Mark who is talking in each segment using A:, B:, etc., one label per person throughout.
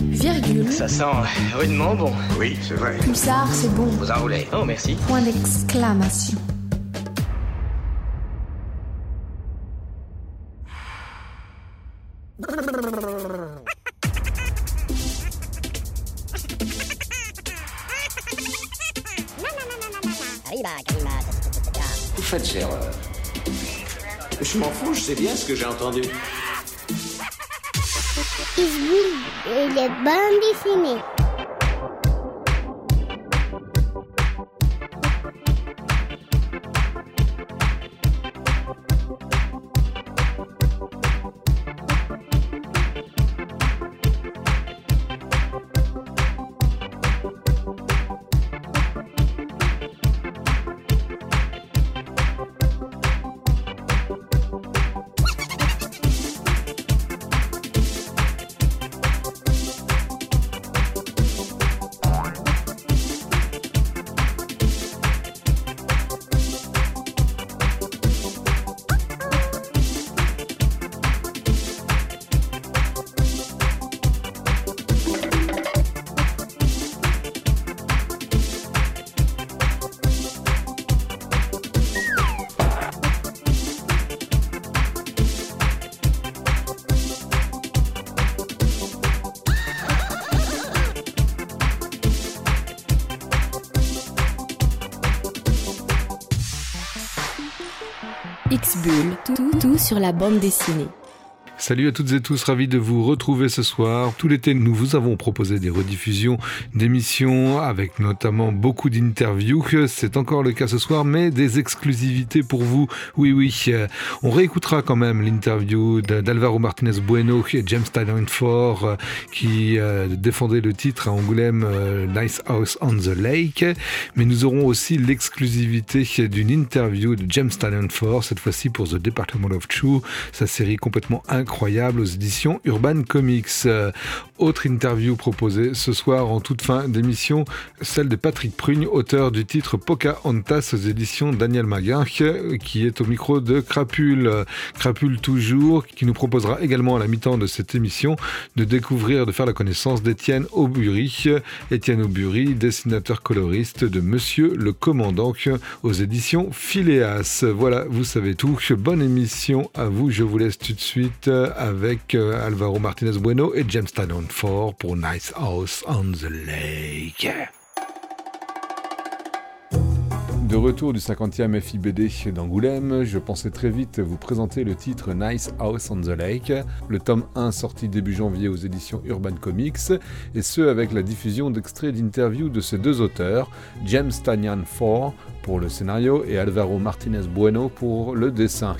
A: Virgule.
B: Ça sent rudement bon.
C: Oui, c'est vrai.
A: Pulsar, c'est bon.
B: Vous enroulez. Oh, merci.
A: Point d'exclamation.
C: Vous faites erreur. Je m'en fous, je sais bien ce que j'ai entendu.
D: Isbull et les bandes dessinées.
E: Sur la bande dessinée.
F: Salut à toutes et tous, ravi de vous retrouver ce soir. Tout l'été, nous vous avons proposé des rediffusions d'émissions avec notamment beaucoup d'interviews. C'est encore le cas ce soir, mais des exclusivités pour vous. Oui, oui. On réécoutera quand même l'interview d'Alvaro Martinez Bueno et James Tynion Ford qui euh, défendait le titre à Angoulême euh, Nice House on the Lake. Mais nous aurons aussi l'exclusivité d'une interview de James Tynion Ford, cette fois-ci pour The Department of True, sa série complètement incroyable incroyable aux éditions Urban Comics. Euh, autre interview proposée ce soir en toute fin d'émission, celle de Patrick Prugne, auteur du titre Pocahontas aux éditions Daniel Maguin, qui est au micro de Crapule. Crapule toujours, qui nous proposera également à la mi-temps de cette émission de découvrir, de faire la connaissance d'Étienne Aubury. Étienne Aubury, dessinateur coloriste de Monsieur le Commandant aux éditions Phileas. Voilà, vous savez tout. Bonne émission à vous. Je vous laisse tout de suite avec euh, Alvaro Martinez Bueno et James Tanon Ford pour Nice House on the Lake. De retour du 50e FIBD d'Angoulême, je pensais très vite vous présenter le titre Nice House on the Lake, le tome 1 sorti début janvier aux éditions Urban Comics, et ce avec la diffusion d'extraits d'interviews de ces deux auteurs, James Tanyan Ford pour le scénario et Alvaro Martinez Bueno pour le dessin.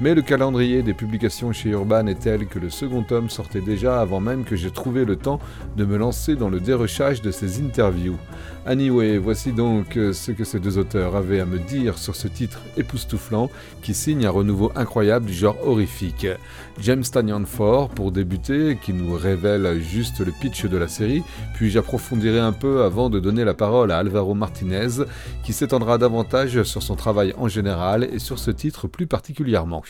F: Mais le calendrier des publications chez Urban est tel que le second tome sortait déjà avant même que j'ai trouvé le temps de me lancer dans le dérochage de ces interviews. Anyway, voici donc ce que ces deux auteurs avaient à me dire sur ce titre époustouflant qui signe un renouveau incroyable du genre horrifique. James Tanyan Ford pour débuter, qui nous révèle juste le pitch de la série, puis j'approfondirai un peu avant de donner la parole à Alvaro Martinez, qui s'étendra davantage sur son travail en général et sur ce titre plus particulièrement.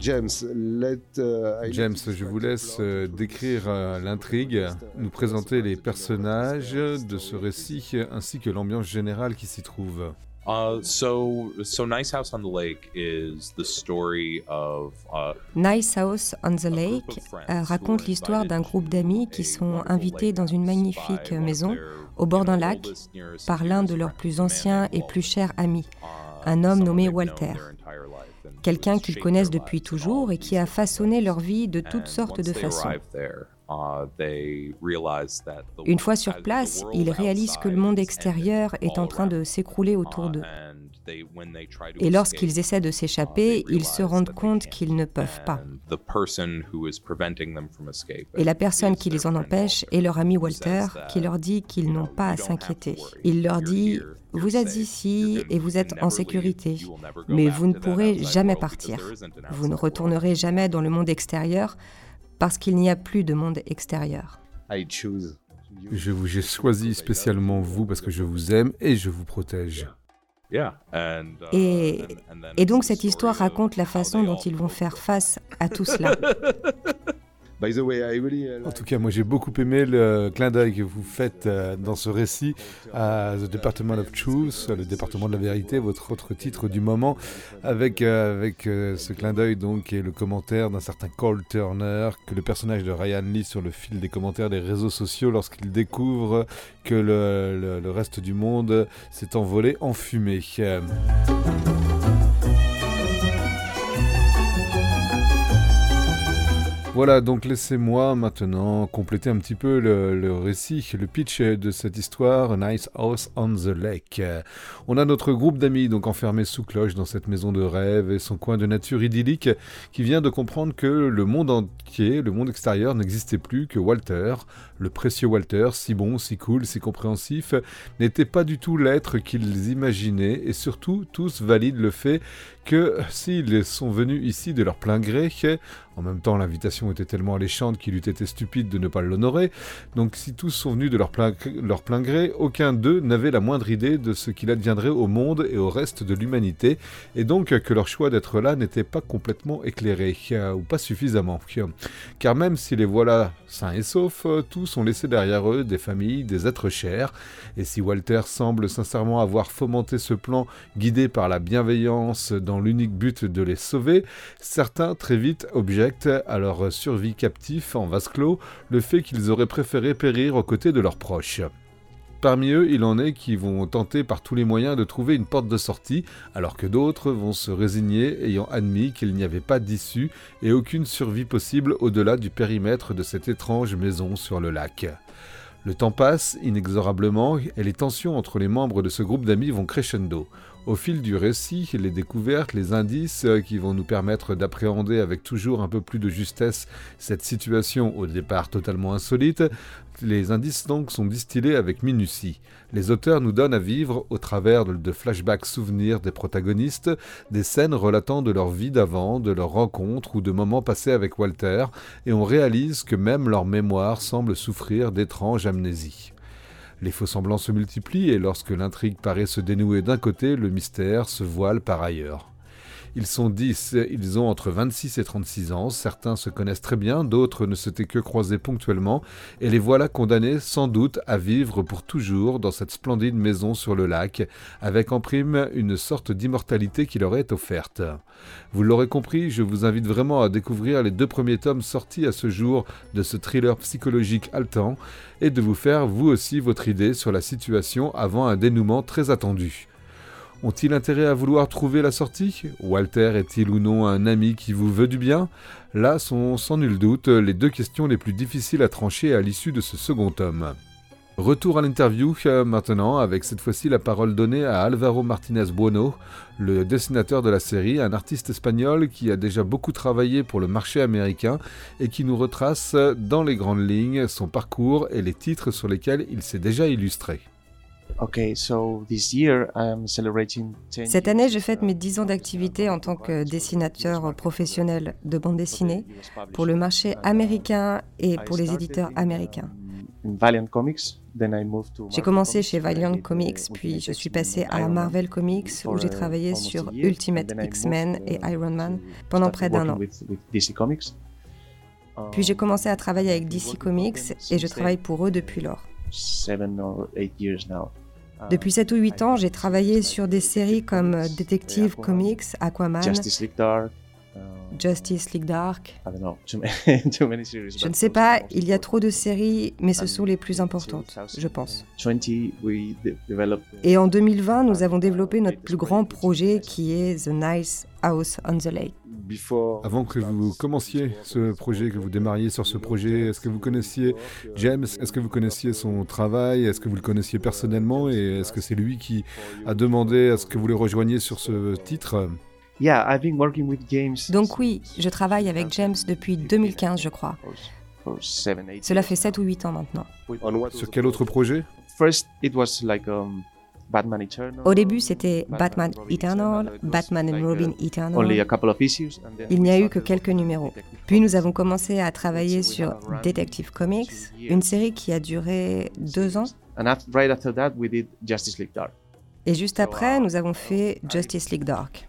G: James,
F: uh, je vous laisse euh, décrire euh, l'intrigue, nous présenter les personnages de ce récit ainsi que l'ambiance générale qui s'y trouve.
H: Uh, so, so Nice House on the Lake is the story of. Uh,
I: nice House on the Lake euh, raconte l'histoire d'un groupe d'amis qui sont invités dans une magnifique maison au bord d'un lac par l'un de leurs plus anciens et plus chers amis, un homme nommé Walter quelqu'un qu'ils connaissent depuis toujours et qui a façonné leur vie de toutes sortes de façons. Une fois sur place, ils réalisent que le monde extérieur est en train de s'écrouler autour d'eux. Et lorsqu'ils essaient de s'échapper, ils se rendent compte qu'ils ne peuvent pas. Et la personne qui les en empêche est leur ami Walter, qui leur dit qu'ils n'ont pas à s'inquiéter. Il leur dit, vous êtes ici et vous êtes en sécurité, mais vous ne pourrez jamais partir. Vous ne retournerez jamais dans le monde extérieur parce qu'il n'y a plus de monde extérieur.
F: Je vous ai choisi spécialement vous parce que je vous aime et je vous protège.
I: Uh, et, et donc cette histoire raconte la façon dont ils vont faire face à tout cela.
F: En tout cas, moi j'ai beaucoup aimé le clin d'œil que vous faites euh, dans ce récit à The Department of Truth, le département de la vérité, votre autre titre du moment, avec, euh, avec euh, ce clin d'œil donc et le commentaire d'un certain Cole Turner, que le personnage de Ryan lit sur le fil des commentaires des réseaux sociaux lorsqu'il découvre que le, le reste du monde s'est envolé en fumée. Voilà, donc laissez-moi maintenant compléter un petit peu le, récit, le pitch de cette histoire, Nice House on the Lake. On a notre groupe d'amis donc enfermé sous cloche dans cette maison de rêve et son coin de nature idyllique qui vient de comprendre que le monde entier, le monde extérieur n'existait plus, que Walter, le précieux Walter, si bon, si cool, si compréhensif, n'était pas du tout l'être qu'ils imaginaient et surtout tous valident le fait que s'ils sont venus ici de leur plein gré, en même temps l'invitation était tellement alléchante qu'il eût été stupide de ne pas l'honorer, donc si tous sont venus de leur plein, leur plein gré, aucun d'eux n'avait la moindre idée de ce qu'il adviendrait au monde et au reste de l'humanité, et donc que leur choix d'être là n'était pas complètement éclairé, ou pas suffisamment. Car même si les voilà sains et saufs, tous ont laissé derrière eux des familles, des êtres chers, et si Walter semble sincèrement avoir fomenté ce plan guidé par la bienveillance l'unique but de les sauver, certains très vite objectent à leur survie captif en vase clos le fait qu'ils auraient préféré périr aux côtés de leurs proches. Parmi eux, il en est qui vont tenter par tous les moyens de trouver une porte de sortie, alors que d'autres vont se résigner ayant admis qu'il n'y avait pas d'issue et aucune survie possible au-delà du périmètre de cette étrange maison sur le lac. Le temps passe inexorablement et les tensions entre les membres de ce groupe d'amis vont crescendo. Au fil du récit, les découvertes, les indices euh, qui vont nous permettre d'appréhender avec toujours un peu plus de justesse cette situation au départ totalement insolite, les indices donc sont distillés avec minutie. Les auteurs nous donnent à vivre, au travers de flashbacks souvenirs des protagonistes, des scènes relatant de leur vie d'avant, de leurs rencontres ou de moments passés avec Walter, et on réalise que même leur mémoire semble souffrir d'étranges amnésies. Les faux semblants se multiplient et lorsque l'intrigue paraît se dénouer d'un côté, le mystère se voile par ailleurs. Ils sont 10, ils ont entre 26 et 36 ans, certains se connaissent très bien, d'autres ne s'étaient que croisés ponctuellement, et les voilà condamnés sans doute à vivre pour toujours dans cette splendide maison sur le lac, avec en prime une sorte d'immortalité qui leur est offerte. Vous l'aurez compris, je vous invite vraiment à découvrir les deux premiers tomes sortis à ce jour de ce thriller psychologique haletant, et de vous faire vous aussi votre idée sur la situation avant un dénouement très attendu. Ont-ils intérêt à vouloir trouver la sortie? Walter est-il ou non un ami qui vous veut du bien? Là sont sans nul doute les deux questions les plus difficiles à trancher à l'issue de ce second tome. Retour à l'interview euh, maintenant, avec cette fois-ci la parole donnée à Alvaro Martinez Bueno, le dessinateur de la série, un artiste espagnol qui a déjà beaucoup travaillé pour le marché américain et qui nous retrace dans les grandes lignes son parcours et les titres sur lesquels il s'est déjà illustré.
I: Cette année, je fête mes 10 ans d'activité en tant que dessinateur professionnel de bande dessinée pour le marché américain et pour les éditeurs américains. J'ai commencé chez Valiant Comics, puis je suis passé à Marvel Comics où j'ai travaillé sur Ultimate X-Men et Iron Man pendant près d'un an. Puis j'ai commencé à travailler avec DC Comics et je travaille pour eux depuis lors. Depuis 7 ou 8 ans, j'ai travaillé sur des séries comme Detective Comics, Aquaman, Justice League Dark. Justice League Dark. Je ne sais pas, il y a trop de séries, mais ce sont les plus importantes, je pense. Et en 2020, nous avons développé notre plus grand projet qui est The Nice House on the Lake.
F: Avant que vous commenciez ce projet, que vous démarriez sur ce projet, est-ce que vous connaissiez James? Est-ce que vous connaissiez son travail? Est-ce que vous le connaissiez personnellement? Et est-ce que c'est lui qui a demandé à ce que vous le rejoigniez sur ce titre?
I: Donc oui, je travaille avec James depuis 2015, je crois. Cela fait 7 ou 8 ans maintenant.
F: Sur quel autre projet?
I: Au début, c'était Batman Eternal, Batman and Robin Eternal. Il n'y a eu que quelques numéros. Puis nous avons commencé à travailler sur Detective Comics, une série qui a duré deux ans. Et juste après, nous avons fait Justice League Dark.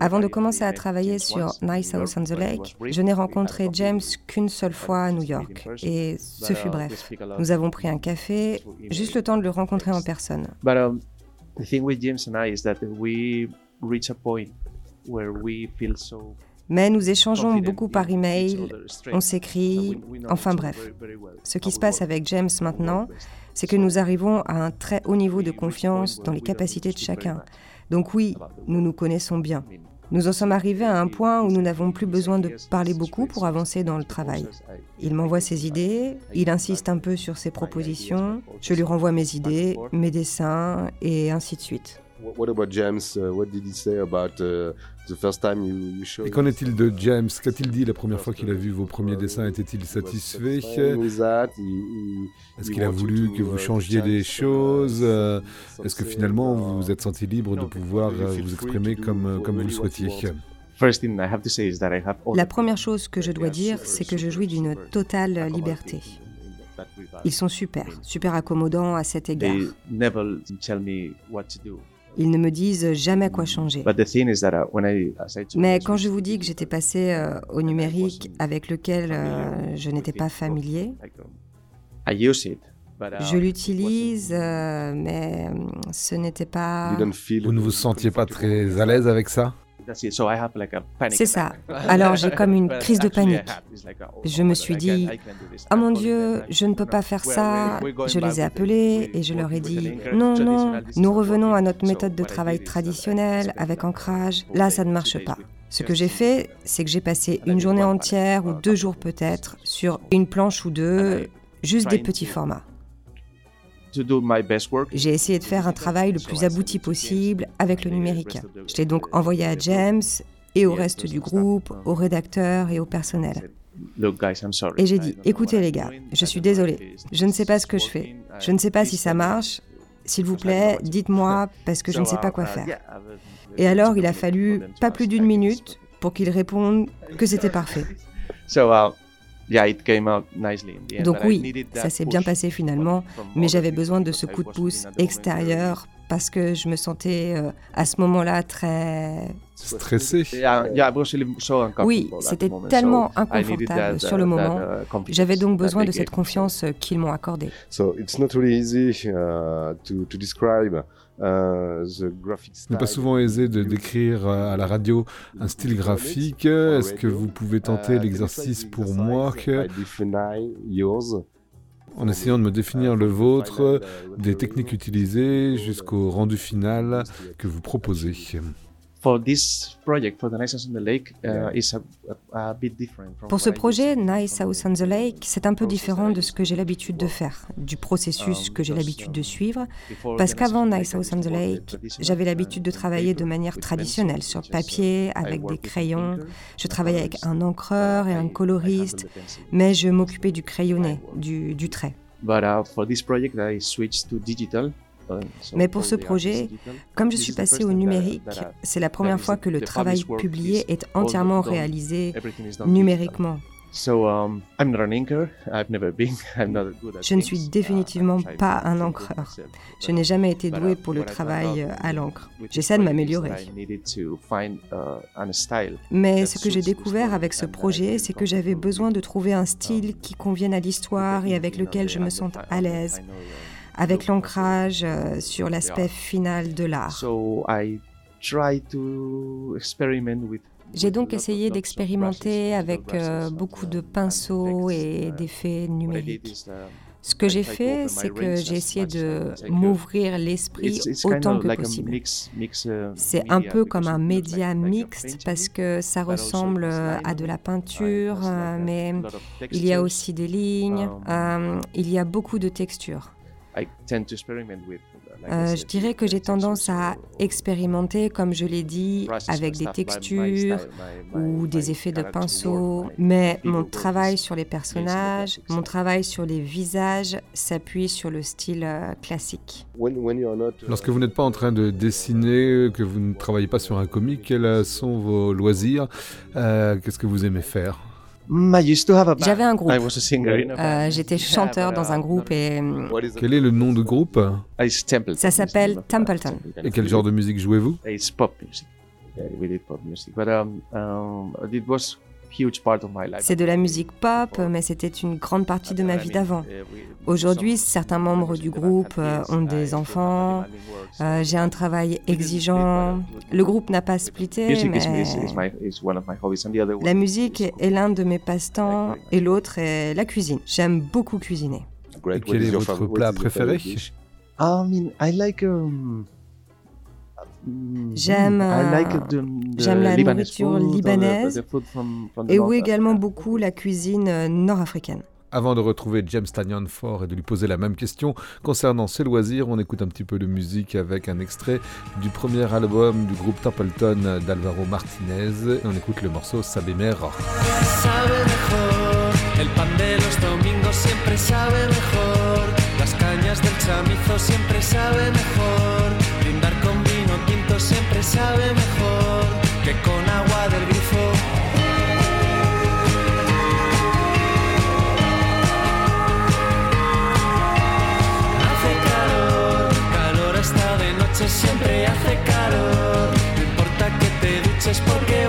I: Avant de commencer à travailler sur Nice House on the Lake, je n'ai rencontré James qu'une seule fois à New York. Et ce fut bref. Nous avons pris un café, juste le temps de le rencontrer en personne. Mais nous échangeons beaucoup par email, on s'écrit, enfin bref. Ce qui se passe avec James maintenant, c'est que nous arrivons à un très haut niveau de confiance dans les capacités de chacun. Donc oui, nous nous connaissons bien. Nous en sommes arrivés à un point où nous n'avons plus besoin de parler beaucoup pour avancer dans le travail. Il m'envoie ses idées, il insiste un peu sur ses propositions, je lui renvoie mes idées, mes dessins et ainsi de suite.
F: Et qu'en est-il de James? Qu'a-t-il dit la première fois qu'il a vu vos premiers dessins? Était-il satisfait? Est-ce qu'il a voulu que vous changiez des choses? Est-ce que finalement vous vous êtes senti libre de pouvoir vous exprimer comme, comme vous le souhaitiez?
I: la première chose que je dois dire, c'est que je jouis d'une totale liberté. Ils sont super, super accommodants à cet égard. Ils ne me disent jamais quoi changer. Mais quand je vous dis que j'étais passé euh, au numérique avec lequel euh, je n'étais pas familier, je l'utilise, euh, mais ce n'était pas...
F: Vous ne vous sentiez pas très à l'aise avec ça?
I: C'est ça. Alors j'ai comme une crise de panique. Je me suis dit, oh mon Dieu, je ne peux pas faire ça. Je les ai appelés et je leur ai dit, non, non, nous revenons à notre méthode de travail traditionnelle avec ancrage. Là, ça ne marche pas. Ce que j'ai fait, c'est que j'ai passé une journée entière ou deux jours peut-être sur une planche ou deux, juste des petits formats. J'ai essayé de faire un travail le plus abouti possible avec le numérique. Je l'ai donc envoyé à James et au reste du groupe, aux rédacteurs et au personnel. Et j'ai dit, écoutez les gars, je suis désolé, je ne sais pas ce que je fais, je ne sais pas si ça marche, s'il vous plaît, dites-moi parce que je ne sais pas quoi faire. Et alors il a fallu pas plus d'une minute pour qu'il réponde que c'était parfait. Donc oui, ça s'est bien passé finalement, mais j'avais besoin de ce coup de pouce extérieur parce que je me sentais euh, à ce moment-là très
F: stressé.
I: Oui, c'était tellement inconfortable sur le moment. Uh, j'avais donc besoin de cette confiance qu'ils m'ont accordée.
F: Euh, Ce n'est pas souvent aisé de décrire euh, à la radio un style graphique. Est-ce que vous pouvez tenter uh, l'exercice pour moi que, en essayant de me définir le vôtre, des techniques utilisées jusqu'au rendu final que vous proposez
I: pour ce projet, Nice House on the Lake, c'est un peu différent de ce que j'ai l'habitude de faire, du processus um, que j'ai l'habitude de suivre, parce qu'avant Nice House on the Lake, j'avais l'habitude de travailler de manière traditionnelle, sur papier, avec des crayons. Je travaillais avec un encreur et un coloriste, mais je m'occupais du crayonné, du, du trait. But uh, for this project, I switched to digital. Mais pour ce projet, comme je suis passé au numérique, c'est la première fois que le travail publié est entièrement réalisé numériquement. Je ne suis définitivement pas un encreur. Je n'ai jamais été doué pour le travail à l'encre. J'essaie de m'améliorer. Mais ce que j'ai découvert avec ce projet, c'est que j'avais besoin de trouver un style qui convienne à l'histoire et avec lequel je me sente à l'aise avec l'ancrage euh, sur l'aspect final de l'art. J'ai donc essayé d'expérimenter avec euh, beaucoup de pinceaux et d'effets numériques. Ce que j'ai fait, c'est que j'ai essayé de m'ouvrir l'esprit autant que possible. C'est un peu comme un média mixte parce que ça ressemble à de la peinture, mais il y a aussi des lignes, euh, il y a beaucoup de textures. Euh, je dirais que j'ai tendance à expérimenter, comme je l'ai dit, avec des textures ou des effets de pinceau, mais mon travail sur les personnages, mon travail sur les visages s'appuie sur le style euh, classique.
F: Lorsque vous n'êtes pas en train de dessiner, que vous ne travaillez pas sur un comic, quels sont vos loisirs? Euh, Qu'est-ce que vous aimez faire?
I: J'avais un groupe. Euh, J'étais chanteur dans un groupe et euh,
F: Quel est le nom du groupe?
I: Ça s'appelle Templeton.
F: Et quel genre de musique jouez-vous?
I: C'est de la musique pop, mais c'était une grande partie de ma vie d'avant. Aujourd'hui, certains membres du groupe euh, ont des enfants. Euh, J'ai un travail exigeant. Le groupe n'a pas splitté, mais la musique est l'un de mes passe-temps et l'autre est la cuisine. J'aime beaucoup cuisiner.
F: Et quel est votre plat préféré?
I: J'aime j'aime la nourriture libanaise et oui également beaucoup la cuisine euh, nord-africaine.
F: Avant de retrouver James Tanyan Ford et de lui poser la même question concernant ses loisirs, on écoute un petit peu de musique avec un extrait du premier album du groupe Templeton d'Alvaro Martinez. Et on écoute le morceau Sabe Mejor.
G: sabe mejor. El pan de los domingos siempre sabe mejor. Las cañas del chamizo siempre sabe mejor. Sabe mejor que con agua del grifo. Hace calor, calor hasta de noche siempre hace calor. No importa que te duches porque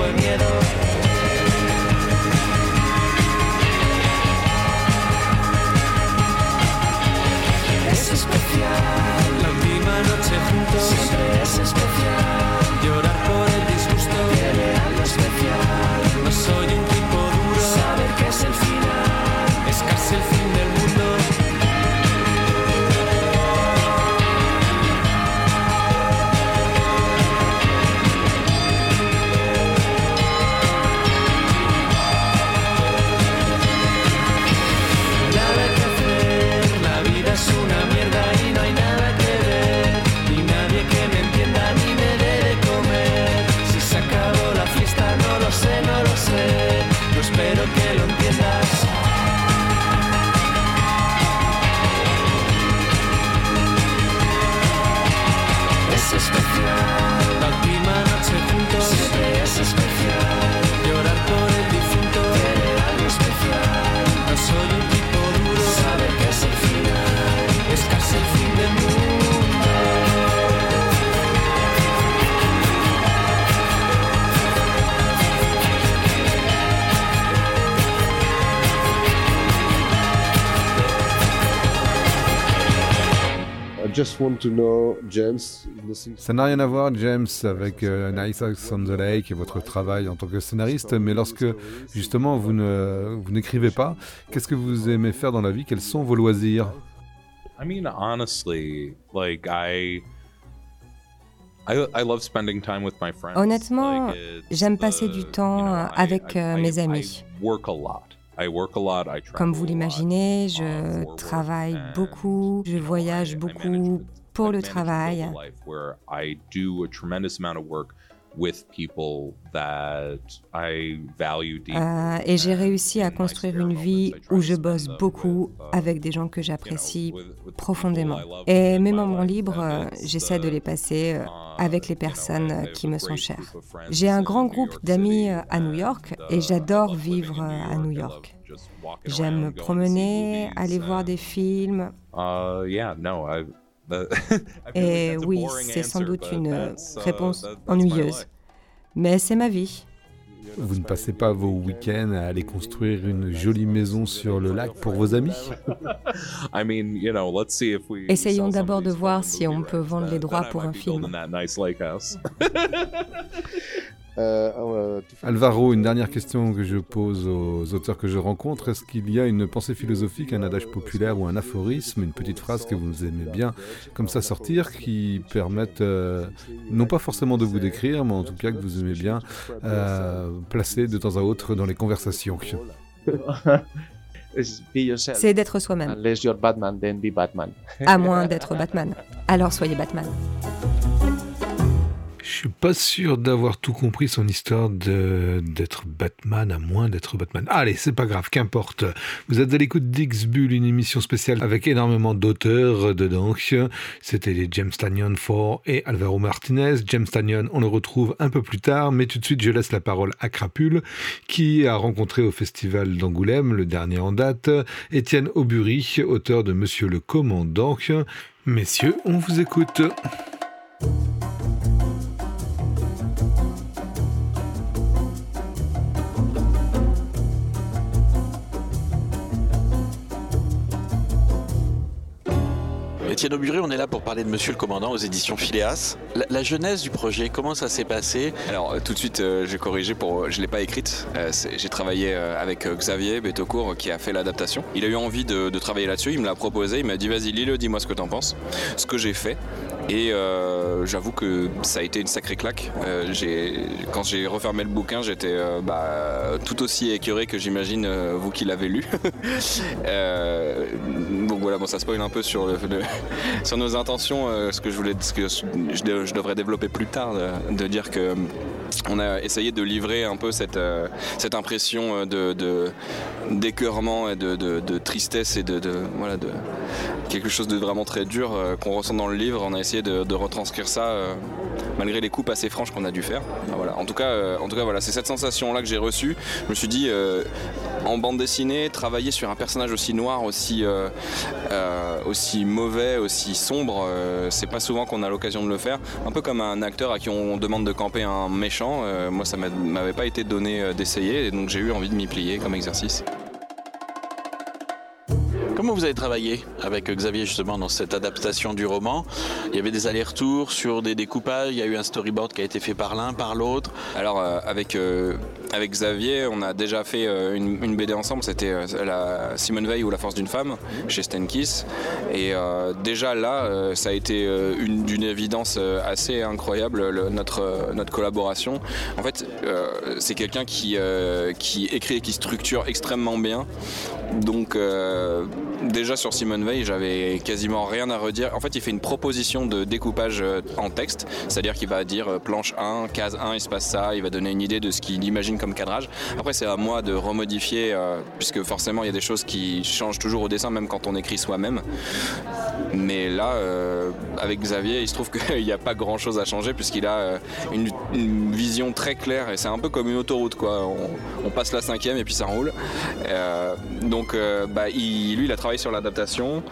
G: fue miedo.
F: Ça n'a rien à voir, James, avec euh, Nice House on the Lake et votre travail en tant que scénariste, mais lorsque justement vous ne vous n'écrivez pas, qu'est-ce que vous aimez faire dans la vie? Quels sont vos loisirs?
H: I mean, honestly, like I, I, I love spending time with my friends.
I: Honnêtement, j'aime passer du temps avec euh, mes amis.
H: Work a lot. I work a lot. I
I: Comme vous l'imaginez,
H: uh,
I: je travaille beaucoup, je voyage beaucoup pour le travail. Euh, et j'ai réussi à construire une vie où je bosse beaucoup
H: with, uh,
I: avec des gens que j'apprécie profondément. Et mes
H: my
I: moments libres, j'essaie de
H: the,
I: les passer euh,
H: uh,
I: avec les personnes qui me sont chères. J'ai un grand groupe d'amis euh, à New York
H: and,
I: et
H: uh,
I: j'adore vivre à. New York. J'aime me promener, aller voir des films. Et
H: a
I: oui, c'est sans doute une
H: that's, uh,
I: réponse ennuyeuse. Mais c'est ma vie.
F: Vous ne passez pas vos week-ends à aller construire une jolie maison sur le lac pour vos amis?
H: I mean, you know, let's see if we
I: Essayons d'abord de voir si on peut vendre les droits pour un film.
H: nice lake house.
F: Alvaro, une dernière question que je pose aux auteurs que je rencontre. Est-ce qu'il y a une pensée philosophique, un adage populaire ou un aphorisme, une petite phrase que vous aimez bien comme ça sortir, qui permettent, euh, non pas forcément de vous décrire, mais en tout cas que vous aimez bien euh, placer de temps à autre dans les conversations?
I: C'est d'être soi-même. À moins d'être Batman. Alors soyez Batman.
F: Je suis pas sûr d'avoir tout compris son histoire d'être Batman, à moins d'être Batman. Allez, c'est pas grave, qu'importe. Vous êtes à l'écoute d'X-Bull, une émission spéciale avec énormément d'auteurs dedans. C'était les James Tanyon 4 et Alvaro Martinez. James Tanyon, on le retrouve un peu plus tard, mais tout de suite, je laisse la parole à Crapule, qui a rencontré au festival d'Angoulême, le dernier en date, Étienne Aubury, auteur de Monsieur le Commandant. Messieurs, on vous écoute.
J: Étienne Aubury, on est là pour parler de Monsieur le Commandant aux éditions Phileas. La, genèse du projet, comment ça s'est passé?
K: Alors tout de suite, euh, j'ai corrigé pour, je l'ai pas écrite. Euh, j'ai travaillé euh, avec Xavier Betaucourt qui a fait l'adaptation. Il a eu envie de, travailler là-dessus, il me l'a proposé, il m'a dit vas-y lis-le, dis-moi ce que t'en penses. Ce que j'ai fait. Et euh, j'avoue que ça a été une sacrée claque. Euh, quand j'ai refermé le bouquin, j'étais euh, bah, tout aussi écœuré que j'imagine vous qui l'avez lu. donc voilà, bon, ça spoil un peu sur, nos intentions, ce que je voulais, ce que je, devrais développer plus tard, de, dire que on a essayé de livrer un peu cette, cette impression de, d'écœurement et de, tristesse et de, voilà, de quelque chose de vraiment très dur qu'on ressent dans le livre. On a essayé de, retranscrire ça euh, malgré les coupes assez franches qu'on a dû faire. Voilà. En tout cas, euh, en tout cas voilà, c'est cette sensation-là que j'ai reçue. Je me suis dit, euh, en bande dessinée, travailler sur un personnage aussi noir, aussi, aussi mauvais, aussi sombre, c'est pas souvent qu'on a l'occasion de le faire. Un peu comme un acteur à qui on demande de camper un méchant. moi, ça m'avait pas été donné d'essayer, et donc j'ai eu envie de m'y plier comme exercice.
J: Comment vous avez travaillé avec Xavier justement dans cette adaptation du roman? Il y avait des allers-retours sur des découpages, il y a eu un storyboard qui a été fait par l'un, par l'autre?
K: Alors euh, avec, euh, avec Xavier, on a déjà fait euh, une, BD ensemble, c'était la Simone Veil ou La force d'une femme chez Stenkiss. Et déjà là, ça a été d'une évidence assez incroyable notre, notre collaboration. En fait, c'est quelqu'un qui, qui écrit et qui structure extrêmement bien. Donc déjà sur Simone Veil, j'avais quasiment rien à redire. En fait, il fait une proposition de découpage euh, en texte, c'est-à-dire qu'il va dire euh, planche 1, case 1, il se passe ça, il va donner une idée de ce qu'il imagine comme cadrage. Après, c'est à moi de remodifier, euh, puisque forcément, il y a des choses qui changent toujours au dessin, même quand on écrit soi-même. Mais là, avec Xavier, il se trouve qu'il n'y a pas grand-chose à changer, puisqu'il a une, vision très claire, et c'est un peu comme une autoroute, quoi. On, passe la cinquième et puis ça roule. donc, bah, lui, il a travaillé sur l'adaptation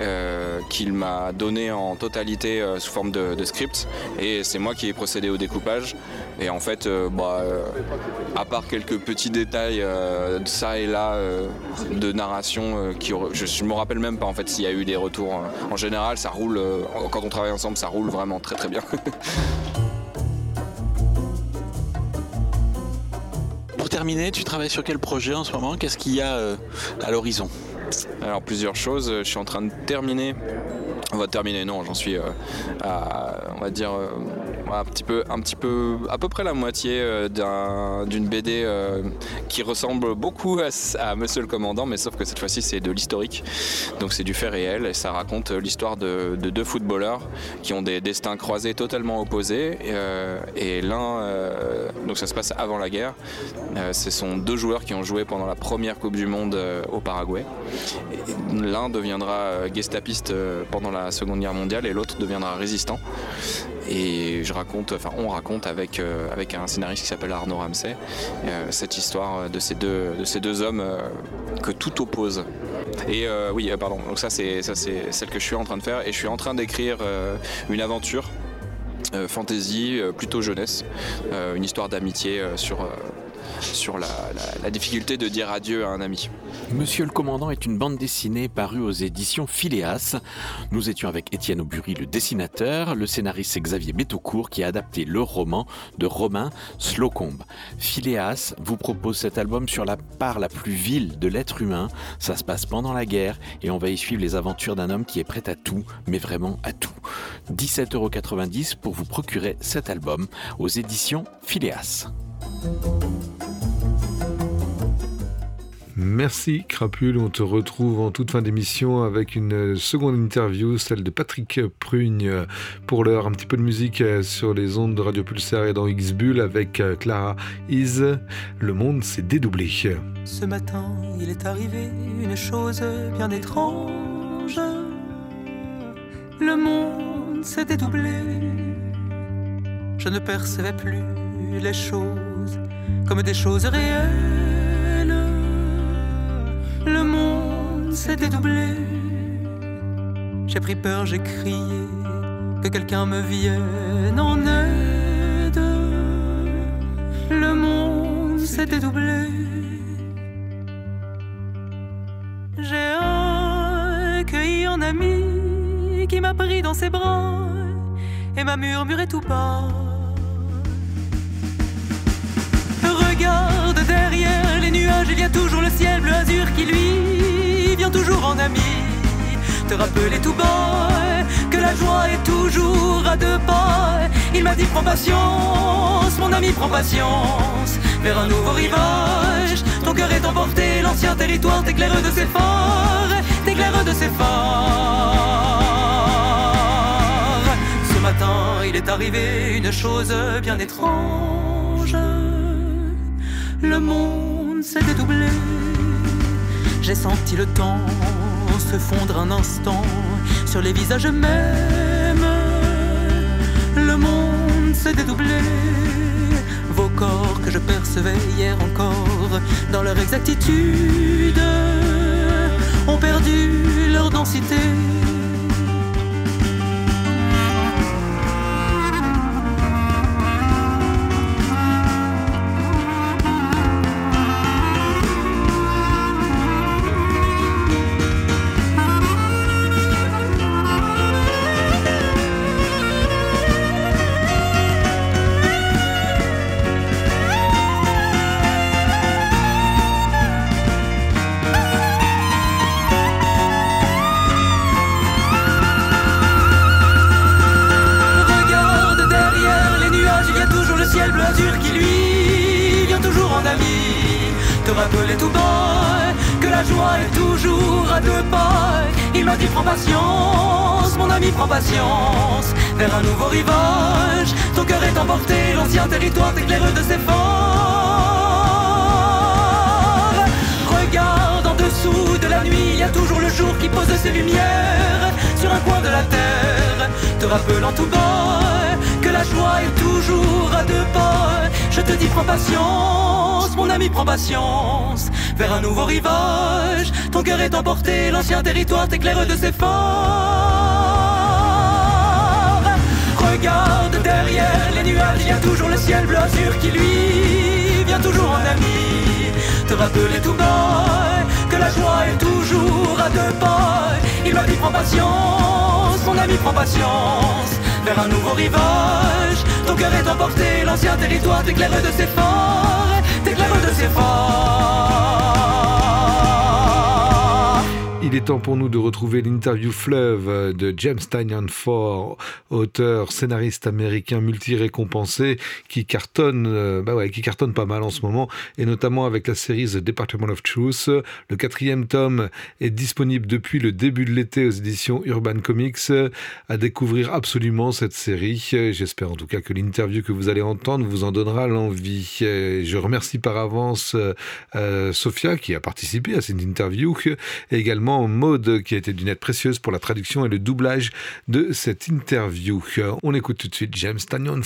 K: euh, qu'il m'a donné en totalité euh, sous forme de, script et c'est moi qui ai procédé au découpage et en fait euh, bah, à part quelques petits détails de ça et là de narration je, ne me rappelle même pas en fait s'il y a eu des retours en général ça roule quand on travaille ensemble ça roule vraiment très très bien
J: Pour terminer, tu travailles sur quel projet en ce moment? Qu'est-ce qu'il y a à l'horizon?
K: Alors plusieurs choses. Je suis en train de terminer. On va terminer, non, j'en suis euh, à, on va dire, euh, un petit peu, un petit peu, à peu près la moitié euh, d'une BD qui ressemble beaucoup à, Monsieur le Commandant, mais sauf que cette fois-ci c'est de l'historique. Donc c'est du fait réel et ça raconte l'histoire de, deux footballeurs qui ont des destins croisés totalement opposés. et l'un, donc ça se passe avant la guerre. ce sont deux joueurs qui ont joué pendant la première Coupe du Monde au Paraguay. L'un deviendra euh, gestapiste euh, pendant la Seconde Guerre mondiale et l'autre deviendra résistant. Et je raconte, on raconte avec, euh, avec un scénariste qui s'appelle Arnaud Ramsey cette histoire de ces deux, de ces deux hommes que tout oppose. Et oui, pardon, donc ça c'est celle que je suis en train de faire et je suis en train d'écrire une aventure fantasy plutôt jeunesse, une histoire d'amitié sur sur la, difficulté de dire adieu à un ami.
J: Monsieur le Commandant est une bande dessinée parue aux éditions Phileas. Nous étions avec Étienne Aubury, le dessinateur, le scénariste Xavier Betaucourt qui a adapté le roman de Romain Slocombe. Phileas vous propose cet album sur la part la plus vile de l'être humain. Ça se passe pendant la guerre et on va y suivre les aventures d'un homme qui est prêt à tout, mais vraiment à tout. 17,90€ pour vous procurer cet album aux éditions Phileas.
F: Merci Crapule, on te retrouve en toute fin d'émission avec une seconde interview, celle de Patrick Prugne. Pour l'heure, un petit peu de musique sur les ondes de Radio Pulsar et dans X-Bull avec Clara Is. Le monde s'est dédoublé.
G: Ce matin, il est arrivé une chose bien étrange. Le monde s'est dédoublé. Je ne percevais plus les choses comme des choses réelles. Le monde s'est dédoublé. J'ai pris peur, j'ai crié que quelqu'un me vienne en aide. Le monde s'est dédoublé. J'ai accueilli un ami qui m'a pris dans ses bras et m'a murmuré tout bas. Regarde derrière les nuages, il y a toujours le ciel bleu azur qui lui vient toujours en ami. Te rappeler tout bas que la joie est toujours à deux pas. Il m'a dit prends patience, mon ami prends patience, vers un nouveau rivage. Ton cœur est emporté, l'ancien territoire t'éclaire de ses phares, t'éclaire de ses phares. Ce matin, il est arrivé une chose bien étrange. Le monde s'est dédoublé. J'ai senti le temps se fondre un instant sur les visages mêmes. Le monde s'est dédoublé. Vos corps que je percevais hier encore dans leur exactitude ont perdu leur densité. Toujours à deux pas. Il m'a dit prends patience, mon ami prends patience, vers un nouveau rivage. Ton cœur est emporté, l'ancien territoire t'éclaire de ses phares. Regarde en dessous de la nuit, il y a toujours le jour qui pose ses lumières sur un coin de la terre, te rappelant tout bas que la joie est toujours à deux pas. Je te dis prends patience, mon ami prends patience, vers un nouveau rivage. Ton cœur est emporté, l'ancien territoire t'éclaire de ses phares. Regarde derrière les nuages, il y a toujours le ciel bleu azur qui lui vient toujours en ami. Te rappeler tout bas que la joie est toujours à deux pas. Il m'a dit prends patience, mon ami prends patience, vers un nouveau rivage. Ton cœur est emporté, l'ancien territoire t'éclaire de ses phares, t'éclaire de ses phares.
F: Il est temps pour nous de retrouver l'interview fleuve de James Tynion Ford, auteur, scénariste américain multi-récompensé, qui cartonne, euh, bah ouais, qui cartonne pas mal en ce moment, et notamment avec la série The Department of Truth. Le quatrième tome est disponible depuis le début de l'été aux éditions Urban Comics. À découvrir absolument cette série. J'espère en tout cas que l'interview que vous allez entendre vous en donnera l'envie. Je remercie par avance euh, Sophia qui a participé à cette interview et également Maude qui a été d'une aide précieuse pour la traduction et le doublage de cette interview. On écoute tout de suite James Tanyon.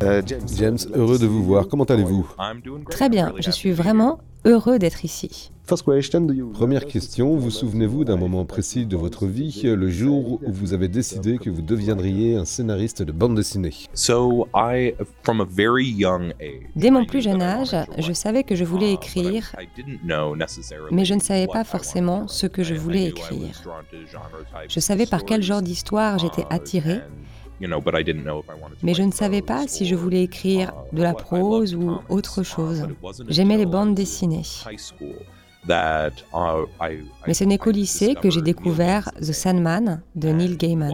L: James, heureux de vous voir. Comment allez-vous
I: Très bien, je suis vraiment heureux d'être ici.
L: Première question, vous souvenez-vous d'un moment précis de votre vie, le jour où vous avez décidé que vous deviendriez un scénariste de bande dessinée?
I: Dès mon plus jeune âge, je savais que je voulais écrire, mais je ne savais pas forcément ce que je voulais écrire. Je savais par quel genre d'histoire j'étais attiré, mais je ne savais pas si je voulais écrire de la prose ou autre chose. J'aimais les bandes dessinées. Mais ce n'est qu'au lycée que j'ai découvert The Sandman de Neil Gaiman.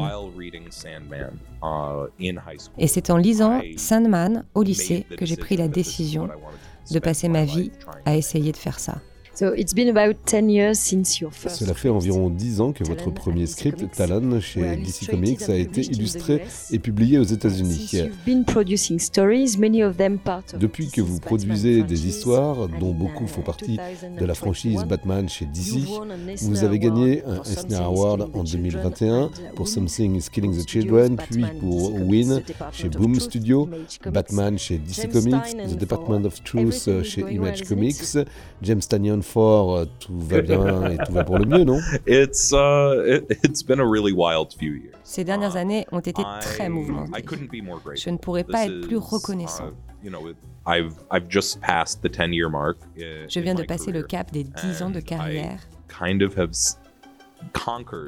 I: Et c'est en lisant Sandman au lycée que j'ai pris la décision de passer ma vie à essayer de faire ça.
L: Cela fait environ 10 ans que votre premier script, Talon, chez DC Comics, a été illustré et publié aux États-Unis. Depuis que vous produisez des histoires, dont beaucoup font partie de la franchise Batman chez DC, vous avez gagné un Eisner Award en 2021 pour Something is Killing the Children, puis pour Win chez Boom Studio, Batman chez DC Comics, The Department of Truth chez Image Comics, James Tannion fort, tout va bien et tout va pour le mieux, non?
H: It's uh, it, it's been a really wild few years.
I: Ces dernières années ont été très mouvementées. Je ne pourrais pas être plus reconnaissant.
H: I've, I've just passed the 10 year mark
I: Je viens de passer le cap des 10 ans de carrière.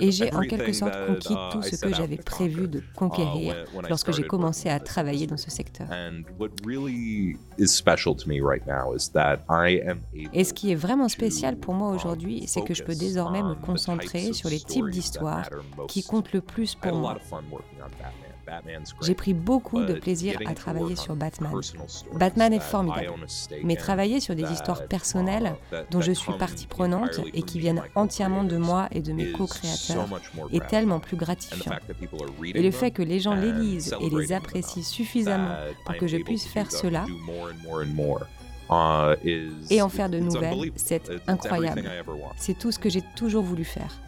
I: Et j'ai en quelque sorte conquis tout ce que j'avais prévu de conquérir lorsque j'ai commencé à travailler dans ce secteur. Et ce qui est vraiment spécial pour moi aujourd'hui, c'est que je peux désormais me concentrer sur les types d'histoires qui comptent le plus pour moi. J'ai pris beaucoup de plaisir à travailler sur Batman. Batman est formidable, mais travailler sur des histoires personnelles dont je suis partie prenante et qui viennent entièrement de moi et de mes co-créateurs est tellement plus gratifiant. Et le fait que les gens les lisent et les apprécient suffisamment pour que je puisse faire cela et en faire de nouvelles, c'est incroyable. C'est tout ce que j'ai toujours voulu faire.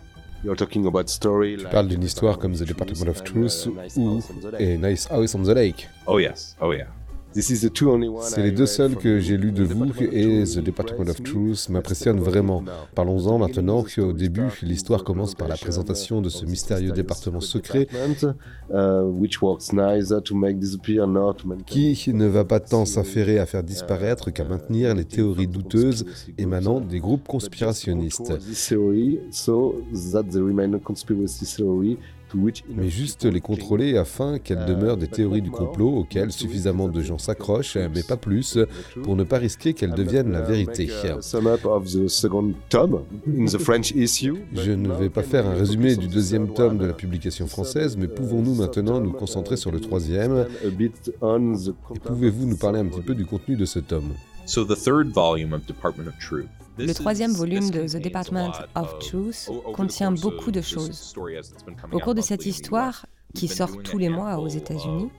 L: Tu parles d'une histoire comme The Department of Truth ou A Nice House on the Lake.
H: Oh yes, oh yeah.
L: C'est les deux seuls que j'ai lus de vous et The Department of Truth m'impressionne vraiment. Parlons-en maintenant au début, l'histoire commence par la présentation de ce mystérieux département secret qui ne va pas tant s'affairer à faire disparaître qu'à maintenir les théories douteuses émanant des groupes conspirationnistes mais juste les contrôler afin qu'elles demeurent des théories du complot auxquelles suffisamment de gens s'accrochent, mais pas plus, pour ne pas risquer qu'elles deviennent la vérité. Je ne vais pas faire un résumé du deuxième tome de la publication française, mais pouvons-nous maintenant nous concentrer sur le troisième? Et pouvez-vous nous parler un petit peu du contenu de ce tome?
I: Le troisième volume de The Department of Truth contient beaucoup de choses. Au cours de cette histoire, qui sort tous les mois aux États-Unis,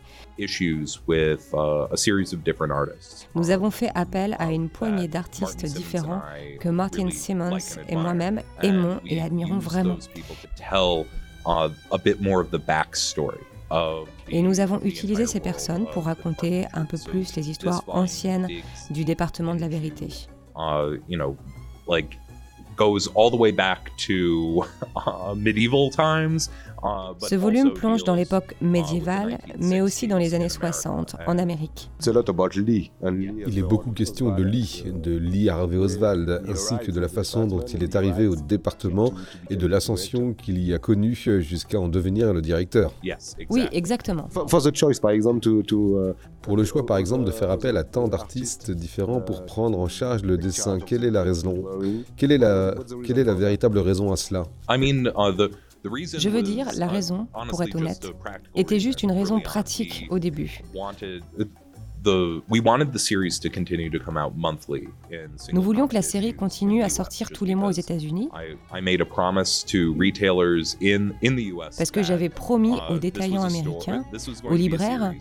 I: nous avons fait appel à une poignée d'artistes différents que Martin Simmons et moi-même aimons et admirons vraiment. Et nous avons utilisé ces personnes pour raconter un peu plus les histoires anciennes du département de la vérité. Ce volume plonge dans l'époque uh, médiévale, mais aussi dans les années 60 en Amérique.
L: Il est beaucoup question de Lee, de Lee Harvey Oswald, ainsi que de la façon dont il est arrivé au département et de l'ascension qu'il y a connue jusqu'à en devenir le directeur.
I: Oui, exactement.
L: Uh, pour le choix, par exemple, de faire appel à tant d'artistes différents pour prendre en charge le dessin, quelle est la raison? Quelle est la, quelle est la véritable raison à cela
I: je veux dire, la raison, pour être honnête, était juste une raison pratique au début. Nous voulions que la série continue à sortir tous les mois aux États-Unis. Parce que j'avais promis aux détaillants américains, aux libraires,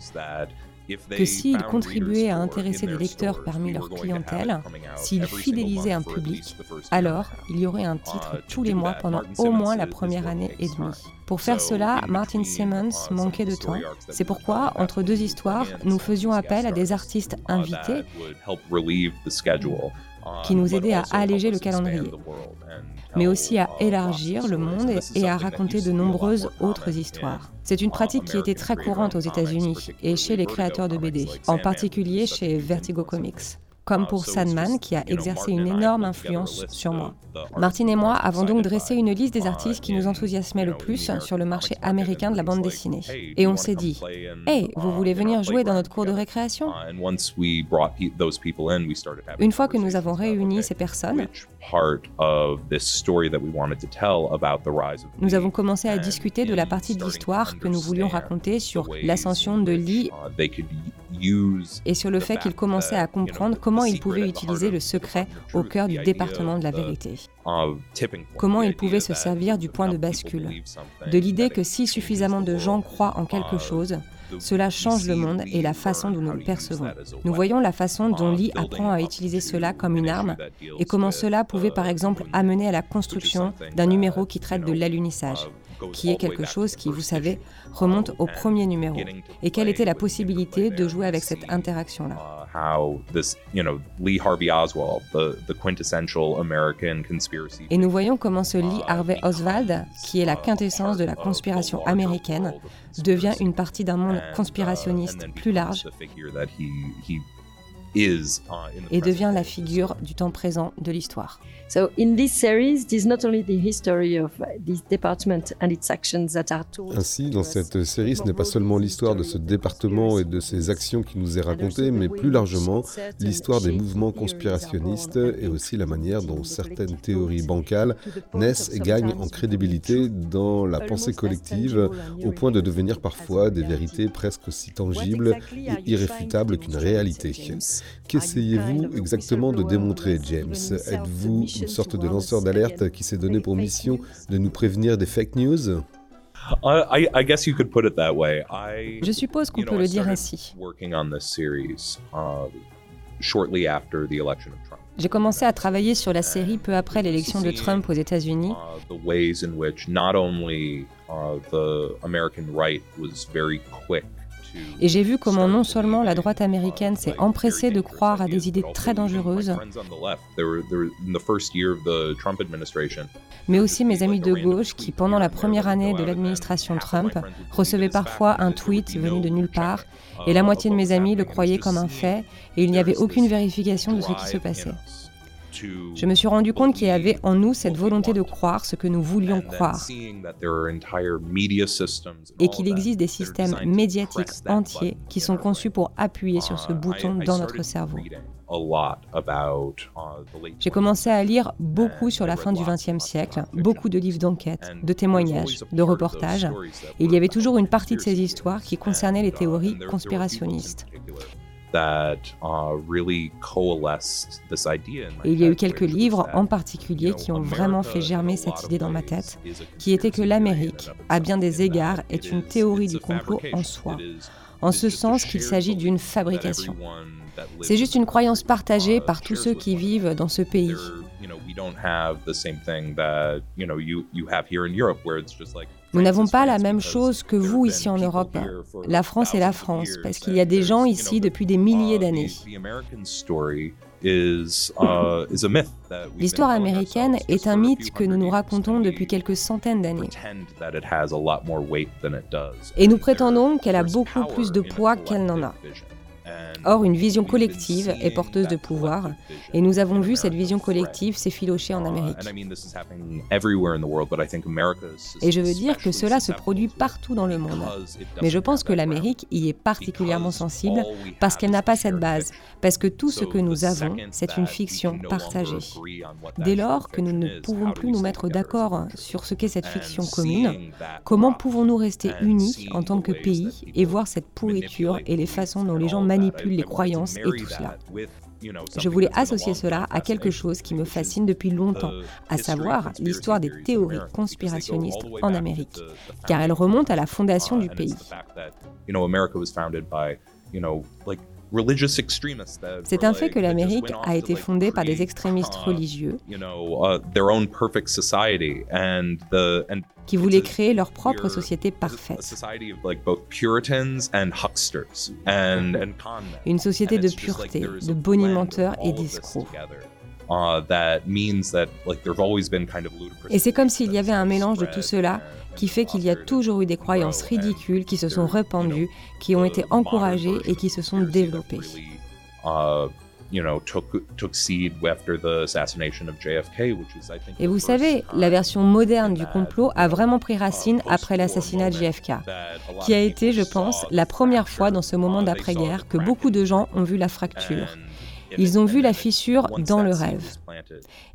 I: que s'ils contribuaient à intéresser des lecteurs parmi leur clientèle, s'ils fidélisaient un public, alors il y aurait un titre tous les mois pendant au moins la première année et demie. Pour faire cela, Martin Simmons manquait de temps. C'est pourquoi, entre deux histoires, nous faisions appel à des artistes invités qui nous aidaient à alléger le calendrier mais aussi à élargir le monde et à raconter de nombreuses autres histoires. C'est une pratique qui était très courante aux États-Unis et chez les créateurs de BD, en particulier chez Vertigo Comics.
H: comme pour Sandman, qui a exercé une énorme influence sur moi. Martin et moi avons donc dressé une liste des artistes qui nous enthousiasmaient le plus sur le marché américain de la bande dessinée. Et on s'est dit, Hey, vous voulez venir jouer dans notre cours de récréation? Une fois que nous avons réuni ces personnes, nous avons commencé à discuter de la partie de l'histoire que nous voulions raconter sur l'ascension de Lee et sur le fait qu'il commençait à comprendre comment il pouvait utiliser le secret au cœur du département de la vérité. Comment il pouvait se servir du point de bascule, de l'idée que si suffisamment de gens croient en quelque chose, cela change le monde et la façon dont nous le percevons. Nous voyons la façon dont Lee apprend à utiliser cela comme une arme et comment cela pouvait par exemple amener à la construction d'un numéro qui traite de l'alunissage qui est quelque chose qui, vous savez, remonte au premier numéro. Et quelle était la possibilité de jouer avec cette interaction-là? Et nous voyons comment ce Lee Harvey Oswald, qui est la quintessence de la conspiration américaine, devient une partie d'un monde conspirationniste plus large et devient la figure du temps présent de l'histoire.
L: Ainsi, dans cette série, ce n'est pas seulement l'histoire de ce département et de ses actions qui nous est racontée, mais plus largement l'histoire des mouvements conspirationnistes et aussi la manière dont certaines théories bancales naissent et gagnent en crédibilité dans la pensée collective au point de devenir parfois des vérités presque aussi tangibles et irréfutables qu'une réalité? Qu'essayez-vous exactement de démontrer, James? Êtes-vous une sorte de lanceur d'alerte qui s'est donné pour mission de nous prévenir des fake news?
H: Je suppose qu'on peut le dire ainsi. J'ai commencé à travailler sur la série peu après l'élection de Trump aux États-Unis et j'ai vu comment non seulement la droite américaine s'est empressée de croire à des idées très dangereuses, mais aussi mes amis de gauche qui, pendant la première année de l'administration Trump, recevaient parfois un tweet venu de nulle part, et la moitié de mes amis le croyaient comme un fait, et il n'y avait aucune vérification de ce qui se passait. Je me suis rendu compte qu'il y avait en nous cette volonté de croire ce que nous voulions croire. et qu'il existe des systèmes médiatiques entiers qui sont conçus pour appuyer sur ce bouton dans notre cerveau. J'ai commencé à lire beaucoup sur la fin du XXe siècle, beaucoup de livres d'enquête, de témoignages, de reportages, et il y avait toujours une partie de ces histoires qui concernait les théories conspirationnistes. Et il y a eu quelques livres en particulier qui ont vraiment fait germer cette idée dans ma tête, qui était que l'Amérique, à bien des égards, est une théorie du complot en soi, en ce sens qu'il s'agit d'une fabrication. C'est juste une croyance partagée par tous ceux qui vivent dans ce pays. Nous n'avons pas la même chose que vous ici en Europe. La France est la France, parce qu'il y a des gens ici depuis des milliers d'années. L'histoire américaine est un mythe que nous nous racontons depuis quelques centaines d'années. Et nous prétendons qu'elle a beaucoup plus de poids qu'elle n'en a. Or, une vision collective est porteuse de pouvoir, et nous avons vu cette vision collective s'effilocher en Amérique. Et je veux dire que cela se produit partout dans le monde. Mais je pense que l'Amérique y est particulièrement sensible parce qu'elle n'a pas cette base, parce que tout ce que nous avons, c'est une fiction partagée. Dès lors que nous ne pouvons plus nous mettre d'accord sur ce qu'est cette fiction commune, comment pouvons-nous rester unis en tant que pays et voir cette pourriture et les façons dont les gens manipulent les croyances et tout cela. Je voulais associer cela à quelque chose qui me fascine depuis longtemps, à savoir l'histoire des théories conspirationnistes en Amérique, car elle remonte à la fondation du pays. C'est un fait que l'Amérique a été fondée par des extrémistes religieux qui voulaient créer leur propre société parfaite. Une société de pureté, de bonimenteurs et d'escrocs. Et c'est comme s'il y avait un mélange de tout cela qui fait qu'il y a toujours eu des croyances ridicules qui se sont répandues, qui ont été encouragées et qui se sont développées. Et vous savez, la version moderne du complot a vraiment pris racine après l'assassinat de JFK, qui a été, je pense, la première fois dans ce moment d'après-guerre que beaucoup de gens ont vu la fracture. Ils ont vu la fissure dans le rêve.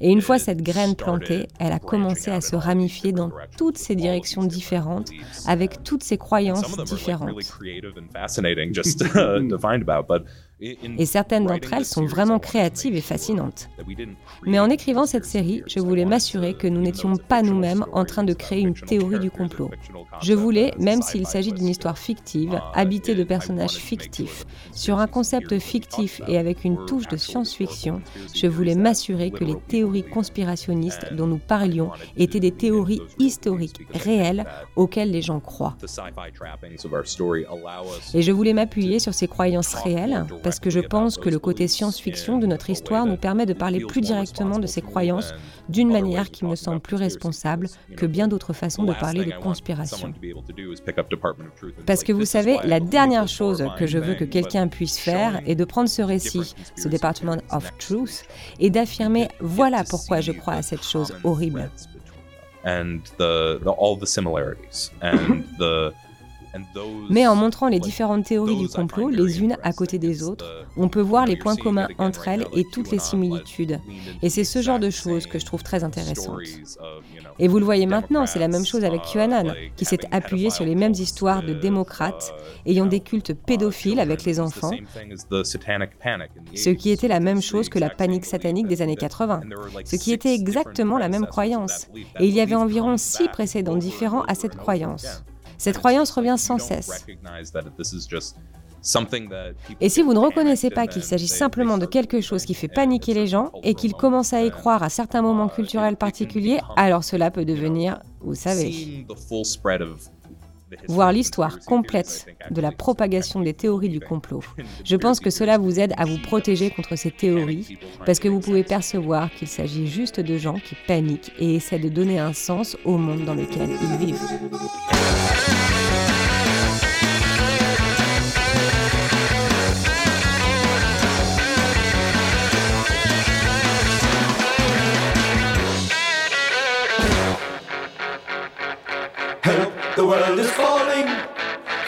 H: Et une fois cette graine plantée, elle a commencé à se ramifier dans toutes ces directions différentes, avec toutes ces croyances différentes. Et certaines d'entre elles sont vraiment créatives et fascinantes. Mais en écrivant cette série, je voulais m'assurer que nous n'étions pas nous-mêmes en train de créer une théorie du complot. Je voulais, même s'il s'agit d'une histoire fictive, habitée de personnages fictifs, sur un concept fictif et avec une touche de science-fiction, je voulais m'assurer que les théories conspirationnistes dont nous parlions étaient des théories historiques, réelles, auxquelles les gens croient. Et je voulais m'appuyer sur ces croyances réelles, parce que je pense que le côté science-fiction de notre histoire nous permet de parler plus directement de ces croyances d'une manière qui me semble plus responsable que bien d'autres façons de parler de conspiration. Parce que vous savez, la dernière chose que je veux que quelqu'un puisse faire est de prendre ce récit, ce Department of Truth, et d'affirmer voilà pourquoi je crois à cette chose horrible. Mais en montrant les différentes théories du complot, les unes à côté des autres, on peut voir les points communs entre elles et toutes les similitudes. Et c'est ce genre de choses que je trouve très intéressantes. Et vous le voyez maintenant, c'est la même chose avec QAnon, qui s'est appuyé sur les mêmes histoires de démocrates ayant des cultes pédophiles avec les enfants, ce qui était la même chose que la panique satanique des années 80, ce qui était exactement la même croyance. Et il y avait environ six précédents différents à cette croyance. Cette croyance revient sans cesse. Et si vous ne reconnaissez pas qu'il s'agit simplement de quelque chose qui fait paniquer les gens et qu'ils commencent à y croire à certains moments culturels particuliers, alors cela peut devenir, vous savez, voir l'histoire complète de la propagation des théories du complot. Je pense que cela vous aide à vous protéger contre ces théories parce que vous pouvez percevoir qu'il s'agit juste de gens qui paniquent et essaient de donner un sens au monde dans lequel ils vivent.
C: The world is falling,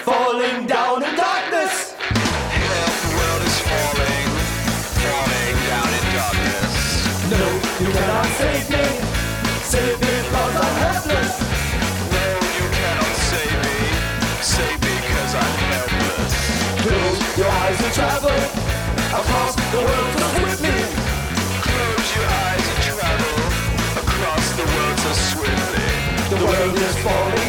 C: falling down in darkness. Help, the world is falling, falling down in darkness. No, you cannot save me, save me cause I'm helpless. No, you cannot save me, save me cause I'm helpless. Close your eyes and travel across the world so swiftly. Close your eyes and travel across the world so swiftly. The world is falling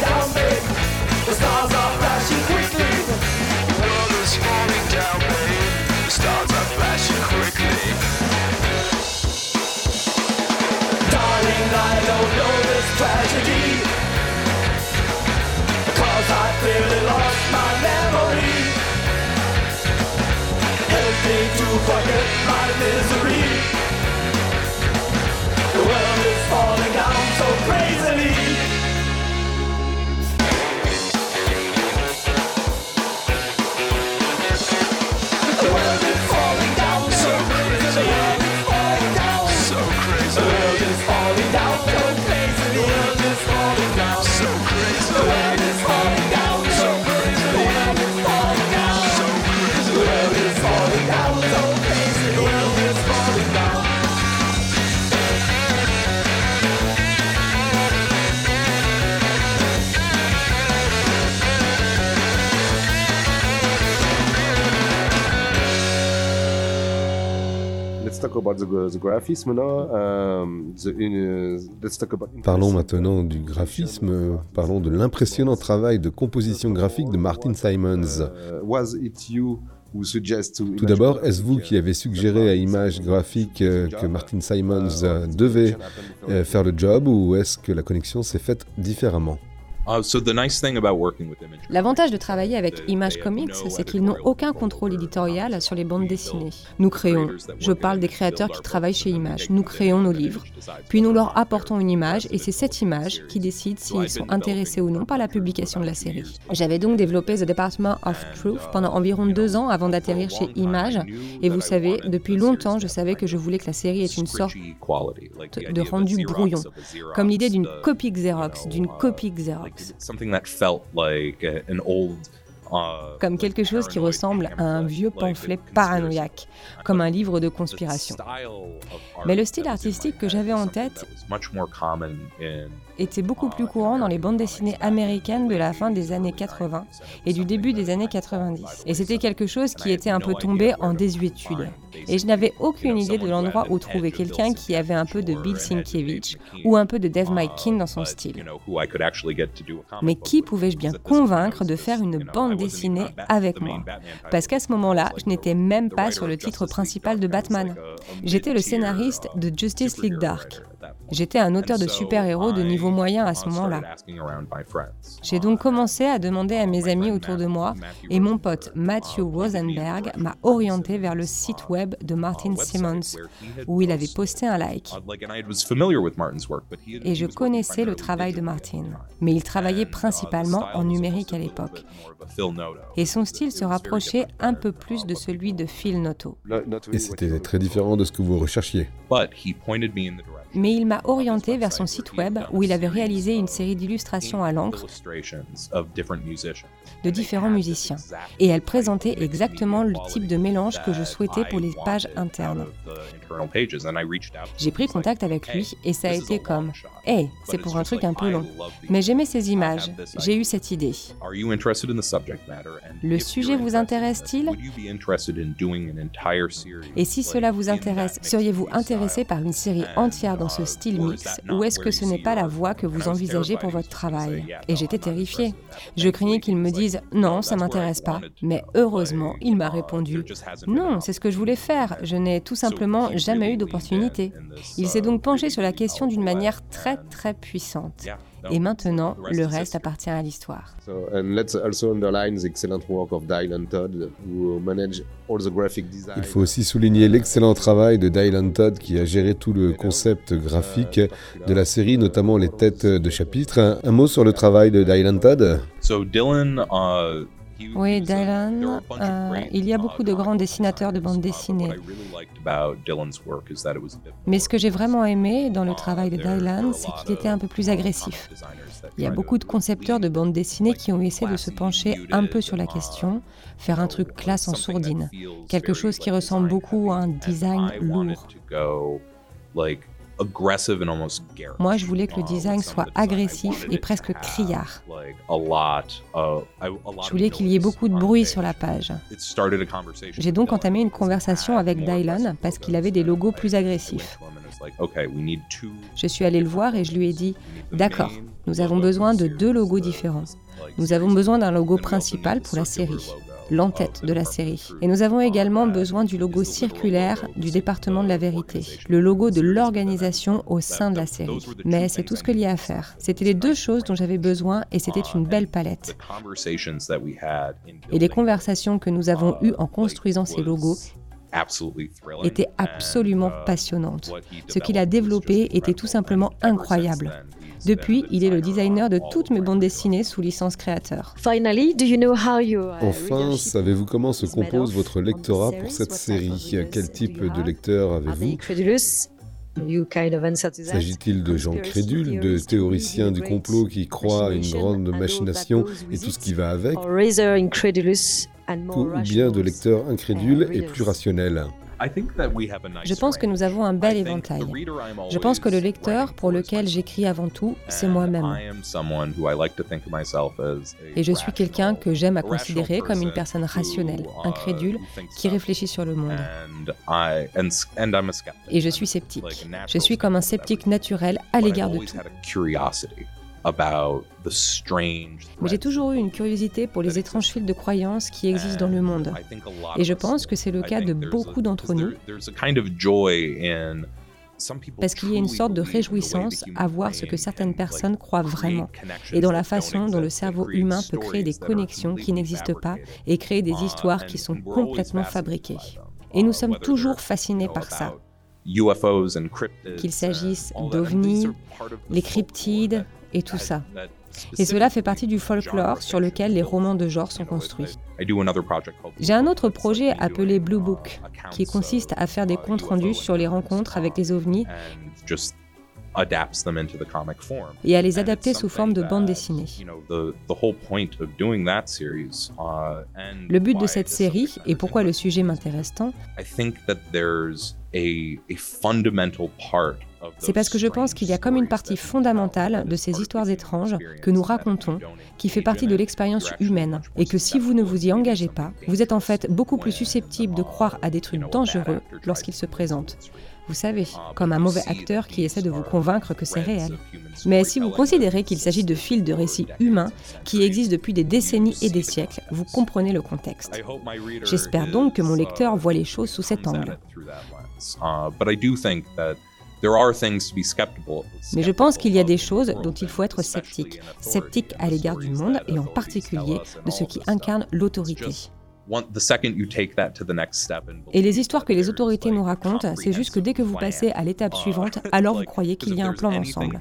C: Clearly lost my memory. Help me to forget my misery.
M: Parlons maintenant du graphisme, parlons de l'impressionnant travail de composition graphique de Martin Simons. Tout d'abord, est-ce vous qui avez suggéré à Image Graphique euh, que Martin Simons euh, devait euh, faire le job ou est-ce que la connexion s'est faite différemment?
H: Uh, so the nice thing about working with Image
I: L'avantage de travailler avec Image Comics, c'est qu'ils n'ont aucun contrôle éditorial sur les bandes dessinées. Nous créons, je parle des créateurs qui travaillent chez Image, nous créons nos livres, puis nous leur apportons une image et c'est cette image qui décide s'ils sont intéressés ou non par la publication de la série. J'avais donc développé The Department of Truth pendant environ deux ans avant d'atterrir chez Image. et vous savez, depuis longtemps, je savais que je voulais que la série ait une sorte de rendu brouillon, comme l'idée d'une copie Xerox, d'une copie Xerox. Comme quelque chose qui ressemble à un vieux pamphlet paranoïaque, comme un livre de conspiration. Mais le style artistique que j'avais en tête était beaucoup plus courant dans les bandes dessinées américaines de la fin des années 80 et du début des années 90. Et c'était quelque chose qui était un peu tombé en désuétude. Et je n'avais aucune idée de l'endroit où trouver quelqu'un qui avait un peu de Bill Sienkiewicz ou un peu de Dave Mykin dans son style. Mais qui pouvais-je bien convaincre de faire une bande dessinée avec moi? Parce qu'à ce moment-là, je n'étais même pas sur le titre principal de Batman. J'étais le scénariste de Justice League Dark. J'étais un auteur de super-héros de niveau moyen à ce moment-là. J'ai donc commencé à demander à mes amis autour de moi et mon pote Matthew Rosenberg m'a orienté vers le site web de Martin Simmons où il avait posté un like. Et je connaissais le travail de Martin, mais il travaillait principalement en numérique à l'époque. Et son style se rapprochait un peu plus de celui de Phil Noto.
L: Et c'était très différent de ce que vous recherchiez
I: mais il m'a orienté vers son site web où il avait réalisé une série d'illustrations à l'encre de différents musiciens. Et elle présentait exactement le type de mélange que je souhaitais pour les pages internes. J'ai pris contact avec lui et ça a été comme Hey, c'est pour un truc un peu long. Mais j'aimais ces images, j'ai eu cette idée. Le sujet vous intéresse-t-il? Et si cela vous intéresse, seriez-vous intéressé par une série entière dans ce style mix ou est-ce que ce n'est pas la voie que vous envisagez pour votre travail? Et j'étais terrifiée. Je craignais qu'il me dise non, ça m'intéresse pas. Mais heureusement, il m'a répondu non, c'est ce que je voulais faire. Je n'ai tout simplement jamais eu d'opportunité. Il s'est donc penché sur la question d'une manière très très puissante. Et maintenant, le reste appartient à l'histoire.
L: Il faut aussi souligner l'excellent travail de Dylan Todd qui a géré tout le concept graphique de la série, notamment les têtes de chapitre. Un mot sur le travail de Dylan Todd?
I: Oui, Dylan, euh, il y a beaucoup de grands dessinateurs de bandes dessinées. Mais ce que j'ai vraiment aimé dans le travail de Dylan, c'est qu'il était un peu plus agressif. Il y a beaucoup de concepteurs de bandes dessinées qui ont essayé de se pencher un peu sur la question, faire un truc classe en sourdine, quelque chose qui ressemble beaucoup à un design lourd. Moi, je voulais que le design soit agressif et presque criard. Je voulais qu'il y ait beaucoup de bruit sur la page. J'ai donc entamé une conversation avec Dylan parce qu'il avait des logos plus agressifs. Je suis allé le voir et je lui ai dit, d'accord, nous avons besoin de deux logos différents. Nous avons besoin d'un logo principal pour la série l'entête de la série. Et nous avons également besoin du logo circulaire du département de la vérité, le logo de l'organisation au sein de la série. Mais c'est tout ce qu'il y a à faire. C'était les deux choses dont j'avais besoin et c'était une belle palette. Et les conversations que nous avons eues en construisant ces logos étaient absolument passionnantes. Ce qu'il a développé était tout simplement incroyable. Depuis, il est le designer de toutes mes bandes dessinées sous licence créateur.
L: Enfin, savez-vous comment se compose votre lectorat pour cette série? Quel type de lecteur avez-vous? S'agit-il de gens crédules, de théoriciens du complot qui croient à une grande machination et tout ce qui va avec? Ou bien de lecteurs incrédules et plus rationnels?
I: Je pense que nous avons un bel éventail. Je pense que le lecteur pour lequel j'écris avant tout, c'est moi-même. Et je suis quelqu'un que j'aime à considérer comme une personne rationnelle, uh, incrédule, qui réfléchit sur le monde. Et je suis sceptique. Je suis comme un sceptique naturel à l'égard de tout. Mais j'ai toujours eu une curiosité pour les étranges fils de croyances qui existent dans le monde. Et je pense que c'est le cas de beaucoup d'entre nous. parce qu'il y a une sorte de réjouissance à voir ce que certaines personnes croient vraiment, et dans la façon dont le cerveau humain peut créer des connexions qui n'existent pas et créer des histoires qui sont complètement fabriquées. Et nous sommes toujours fascinés par ça. Qu'il s'agisse d'ovnis, les cryptides et tout ça. Et cela fait partie du folklore sur lequel les romans de genre sont construits. J'ai un autre projet appelé Blue Book, qui consiste à faire des comptes rendus sur les rencontres avec les ovnis et à les adapter sous forme de bande dessinée. Le but de cette série, et pourquoi le sujet m'intéresse tant, c'est parce que je pense qu'il y a comme une partie fondamentale de ces histoires étranges que nous racontons qui fait partie de l'expérience humaine et que si vous ne vous y engagez pas, vous êtes en fait beaucoup plus susceptible de croire à des trucs dangereux lorsqu'ils se présentent. Vous savez, comme un mauvais acteur qui essaie de vous convaincre que c'est réel. Mais si vous considérez qu'il s'agit de fils de récits humains qui existent depuis des décennies et des siècles, vous comprenez le contexte. J'espère donc que mon lecteur voit les choses sous cet angle. Mais je pense qu'il y a des choses dont il faut être sceptique, sceptique à l'égard du monde et en particulier de ce qui incarne l'autorité. Et les histoires que les autorités nous racontent, c'est juste que dès que vous passez à l'étape suivante, alors vous croyez qu'il y a un plan d'ensemble.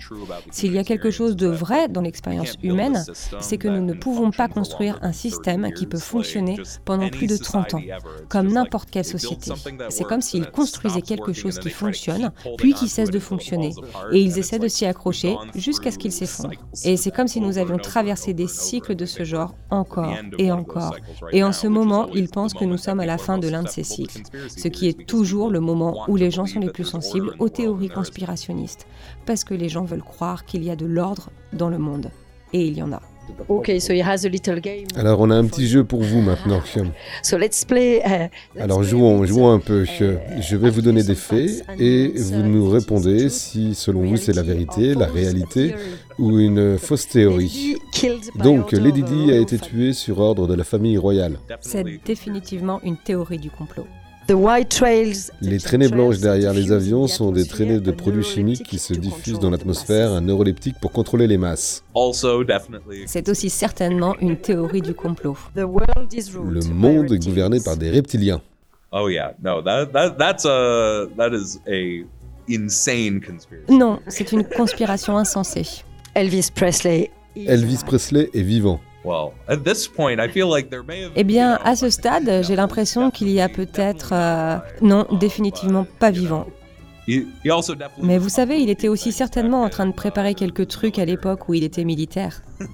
I: S'il y a quelque chose de vrai dans l'expérience humaine, c'est que nous ne pouvons pas construire un système qui peut fonctionner pendant plus de 30 ans, comme n'importe quelle société. C'est comme s'ils construisaient quelque chose qui fonctionne, puis qui cesse de fonctionner, et ils essaient de s'y accrocher jusqu'à ce qu'il s'effondre. Et c'est comme si nous avions traversé des cycles de ce genre encore et encore. Et en ce moment, ils pensent que nous sommes à la fin de l'un de ces cycles, ce qui est toujours le moment où les gens sont les plus sensibles aux théories conspirationnistes, parce que les gens veulent croire qu'il y a de l'ordre dans le monde. Et il y en a.
L: Alors on a un petit jeu pour vous maintenant.
N: Uh,
L: Alors jouons, jouons un peu. Je vais vous donner des faits et vous nous répondez si selon vous c'est la vérité, la réalité ou une fausse théorie. Donc Lady Di a été tuée sur ordre de la famille royale.
I: C'est définitivement une théorie du complot.
L: Les traînées blanches derrière les avions sont des traînées de produits chimiques qui se diffusent dans l'atmosphère, un neuroleptique pour contrôler les masses.
I: C'est aussi certainement une théorie du complot.
L: Le monde est gouverné par des reptiliens.
H: Oh yeah, no, that, that, that's a, that is a insane conspiracy.
I: Non, c'est une conspiration insensée.
N: Elvis Presley.
L: Elvis Presley est vivant.
I: Eh bien, à ce stade, j'ai l'impression qu'il y a peut-être... euh, non, définitivement pas vivant. Mais vous savez, il était aussi certainement en train de préparer quelques trucs à l'époque où il était militaire.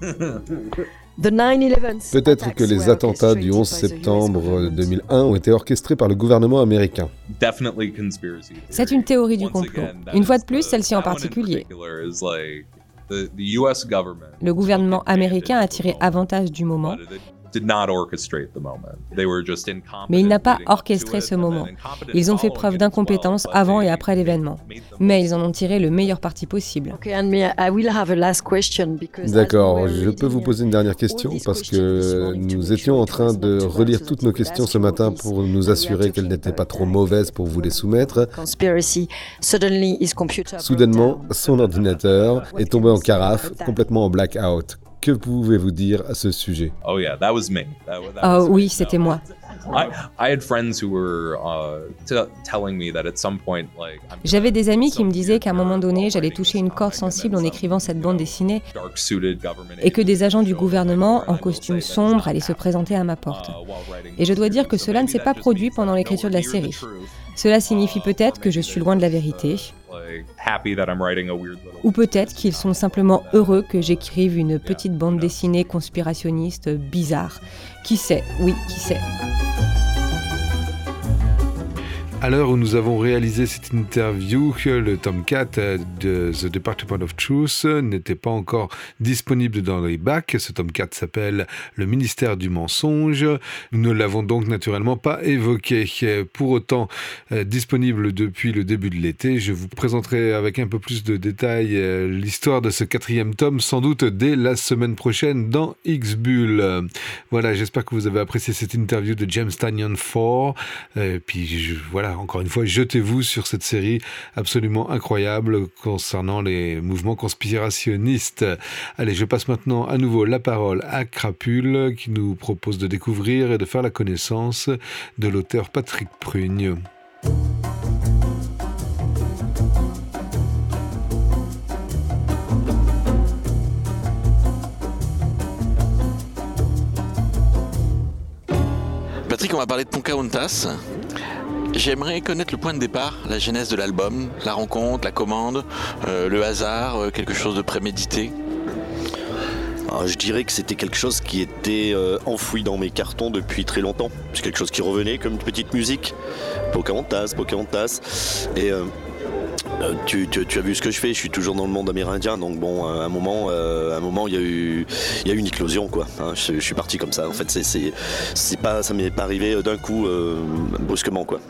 L: Peut-être que les attentats du 11 septembre 2001 ont été orchestrés par le gouvernement américain.
I: C'est une théorie du complot. Une fois de plus, celle-ci en particulier. Le gouvernement américain a tiré avantage du moment, mais il n'a pas orchestré ce moment. Ils ont fait preuve d'incompétence avant et après l'événement, mais ils en ont tiré le meilleur parti possible.
L: D'accord, je peux vous poser une dernière question parce que nous étions en train de relire toutes nos questions ce matin pour nous assurer qu'elles n'étaient pas trop mauvaises pour vous les soumettre. Soudainement, son ordinateur est tombé en carafe, complètement en blackout. Que pouvez-vous dire à ce sujet?
H: Oh yeah, that was me. That, that
I: Oh
H: was
I: oui,
H: me.
I: c'était moi.
H: I, I had friends who were uh, t- telling me that at some point, like, I'm
I: J'avais des amis qui me disaient qu'à un moment donné, j'allais toucher une corde sensible en écrivant cette bande dessinée et que des agents du gouvernement en costume sombre allaient se présenter à ma porte. Et je dois dire que cela ne s'est pas produit pendant l'écriture de la série. Cela signifie peut-être que je suis loin de la vérité,
H: like happy that I'm writing a weird little.
I: ou peut-être qu'ils sont simplement heureux que j'écrive une petite bande dessinée conspirationniste bizarre. Qui sait? Oui, qui sait?
F: À l'heure où nous avons réalisé cette interview, le tome 4 de The Department of Truth n'était pas encore disponible dans les bacs. Ce tome 4 s'appelle Le ministère du mensonge. Nous ne l'avons donc naturellement pas évoqué. Pour autant, euh, disponible depuis le début de l'été, je vous présenterai avec un peu plus de détails euh, l'histoire de ce quatrième tome, sans doute dès la semaine prochaine dans X-Bull. Voilà, j'espère que vous avez apprécié cette interview de James Tanyan 4. Et puis je- voilà, Encore une fois, jetez-vous sur cette série absolument incroyable concernant les mouvements conspirationnistes. Allez, je passe maintenant à nouveau la parole à Crapule qui nous propose de découvrir et de faire la connaissance de l'auteur Patrick Prugne.
J: Patrick, on va parler de Pocahontas. J'aimerais connaître le point de départ, la genèse de l'album, la rencontre, la commande, euh, le hasard, euh, quelque chose de prémédité.
O: Alors, je dirais que c'était quelque chose qui était euh, enfoui dans mes cartons depuis très longtemps. C'est quelque chose qui revenait comme une petite musique. Pocahontas, Pocahontas. Et tu, tu- as vu ce que je fais, je suis toujours dans le monde amérindien, donc bon, à un moment, un moment, il y a eu, une éclosion, quoi. hein. je, suis parti comme ça. En fait, c'est, c'est, pas, ça m'est pas arrivé d'un coup, brusquement, quoi.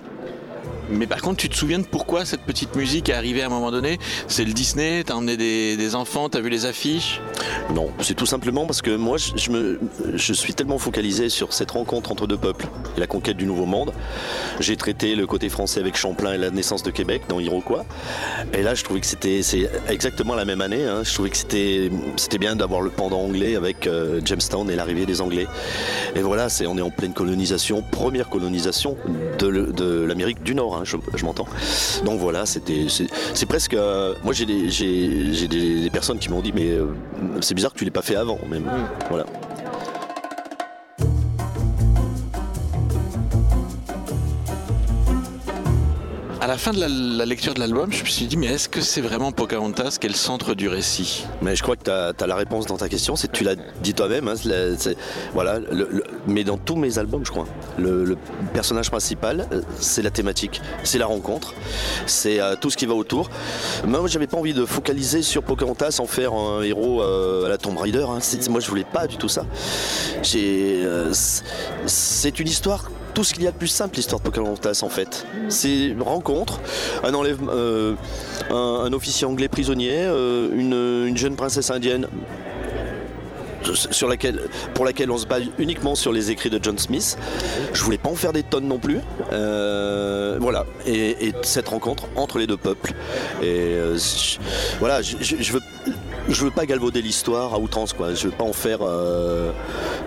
J: Mais par contre, tu te souviens de pourquoi cette petite musique est arrivée à un moment donné? C'est le Disney, t'as emmené des, enfants, t'as vu les affiches?
O: Non, c'est tout simplement parce que moi, je, me, je suis tellement focalisé sur cette rencontre entre deux peuples la conquête du Nouveau Monde. J'ai traité le côté français avec Champlain et la naissance de Québec dans Iroquois. Et là, je trouvais que c'était c'est exactement la même année. hein. Je trouvais que c'était c'était bien d'avoir le pendant anglais avec euh, Jamestown et l'arrivée des Anglais. Et voilà, c'est on est en pleine colonisation, première colonisation de l'Amérique du Nord. hein, je, je m'entends. Donc voilà, c'était c'est presque. euh, moi, j'ai des, j'ai, j'ai des, des personnes qui m'ont dit, mais euh, c'est bizarre que tu l'aies pas fait avant. Même. Voilà.
J: La fin de la, lecture de l'album, je me suis dit, mais est-ce que c'est vraiment Pocahontas qui est le centre du récit?
O: Mais je crois que tu as, la réponse dans ta question, c'est tu l'as dit toi-même. hein, voilà, mais dans tous mes albums, je crois, le, personnage principal, euh, c'est la thématique, c'est la rencontre, c'est euh, tout ce qui va autour. Moi, j'avais pas envie de focaliser sur Pocahontas, en faire un héros euh, à la Tomb Raider. hein. Moi, je voulais pas du tout ça. C'est une histoire tout ce qu'il y a de plus simple, l'histoire de Pocahontas en fait. C'est une rencontre, un enlèvement, euh, un, officier anglais prisonnier, euh, une, une jeune princesse indienne sur laquelle, pour laquelle on se base uniquement sur les écrits de John Smith. Je voulais pas en faire des tonnes non plus. Euh, voilà. Et, et cette rencontre entre les deux peuples. Et je- voilà, je, veux. Je veux pas galvauder l'histoire à outrance, quoi. Je veux pas en faire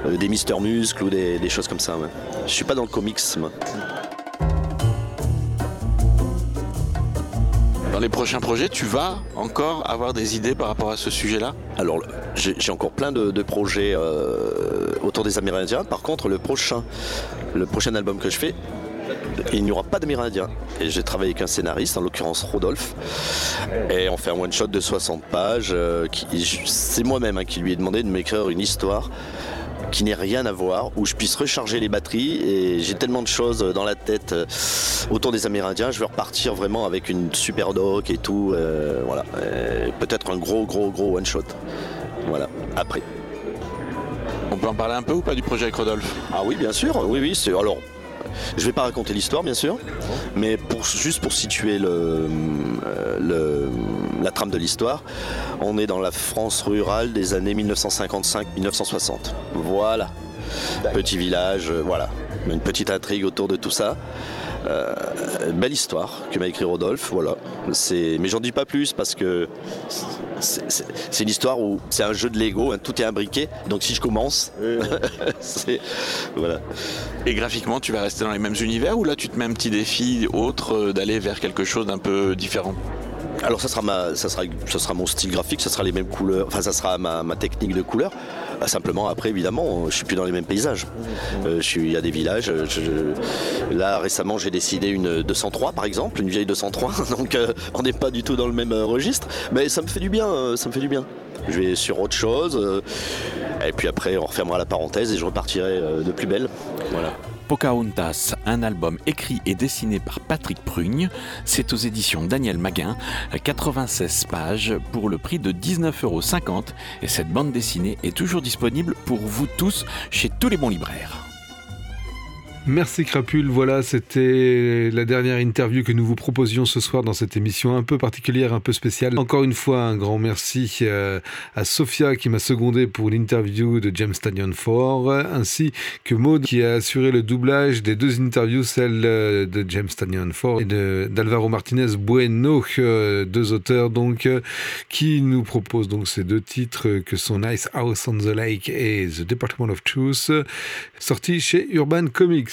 O: des Mister Muscle ou des, choses comme ça. Je suis pas dans le comics, moi.
J: Dans les prochains projets, tu vas encore avoir des idées par rapport à ce sujet-là?
O: Alors, j'ai encore plein de, de projets euh, autour des Amérindiens. Par contre, le prochain, le prochain album que je fais, il n'y aura pas d'Amérindiens. Et j'ai travaillé avec un scénariste, en l'occurrence Rodolphe. Et on fait un one-shot de 60 pages. euh, C'est moi-même hein, qui lui ai demandé de m'écrire une histoire qui n'ait rien à voir, où je puisse recharger les batteries. Et j'ai tellement de choses dans la tête euh, autour des Amérindiens. Je veux repartir vraiment avec une super doc et tout. euh, voilà. Et Peut-être un gros, gros, gros one-shot. Voilà, après.
J: On peut en parler un peu ou pas du projet avec Rodolphe?
O: Ah oui, bien sûr. Oui, oui. C'est alors. Je vais pas raconter l'histoire, bien sûr, mais pour, juste pour situer le, euh, le- la trame de l'histoire, on est dans la France rurale des années 1955-1960. Voilà. Petit village, euh, voilà. Une petite intrigue autour de tout ça. Euh, belle histoire que m'a écrit Rodolphe, voilà. C'est, mais j'en dis pas plus parce que c'est, une histoire où c'est un jeu de Lego, hein, tout est imbriqué. Donc si je commence, c'est voilà.
J: Et graphiquement, tu vas rester dans les mêmes univers ou là tu te mets un petit défi autre euh, d'aller vers quelque chose d'un peu différent?
O: Alors ça sera ma, sera, mon style graphique, ça sera les mêmes couleurs, enfin ça sera ma, technique de couleur. Euh, Simplement après évidemment, je suis plus dans les mêmes paysages. Euh, je suis, il y a des villages. euh, là récemment j'ai décidé une 203 par exemple, une vieille 203. Donc euh, on n'est pas du tout dans le même euh, registre, mais ça me fait du bien, euh, ça me fait du bien. Je vais sur autre chose, euh, et puis après on refermera la parenthèse et je repartirai euh, de plus belle. Voilà.
J: Pocahontas, un album écrit et dessiné par Patrick Prugne. C'est aux éditions Daniel Maguin, 96 pages pour le prix de 19,50€ et cette bande dessinée est toujours disponible pour vous tous chez tous les bons libraires.
F: Merci Crapule, voilà, c'était la dernière interview que nous vous proposions ce soir dans cette émission un peu particulière, un peu spéciale. Encore une fois, un grand merci euh, à Sophia qui m'a secondé pour l'interview de James Tanyon 4, ainsi que Maud qui a assuré le doublage des deux interviews, celle euh, de James Tanyon 4 et d'Alvaro Martinez Bueno, euh, deux auteurs donc qui nous proposent donc ces deux titres que sont Nice House on the Lake et The Department of Truth, sortis chez Urban Comics.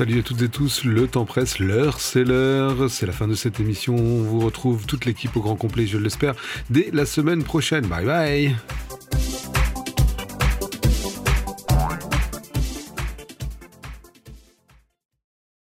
F: Salut à toutes et tous, le temps presse, l'heure c'est l'heure, c'est la fin de cette émission, on vous retrouve toute l'équipe au grand complet je l'espère dès la semaine prochaine, bye bye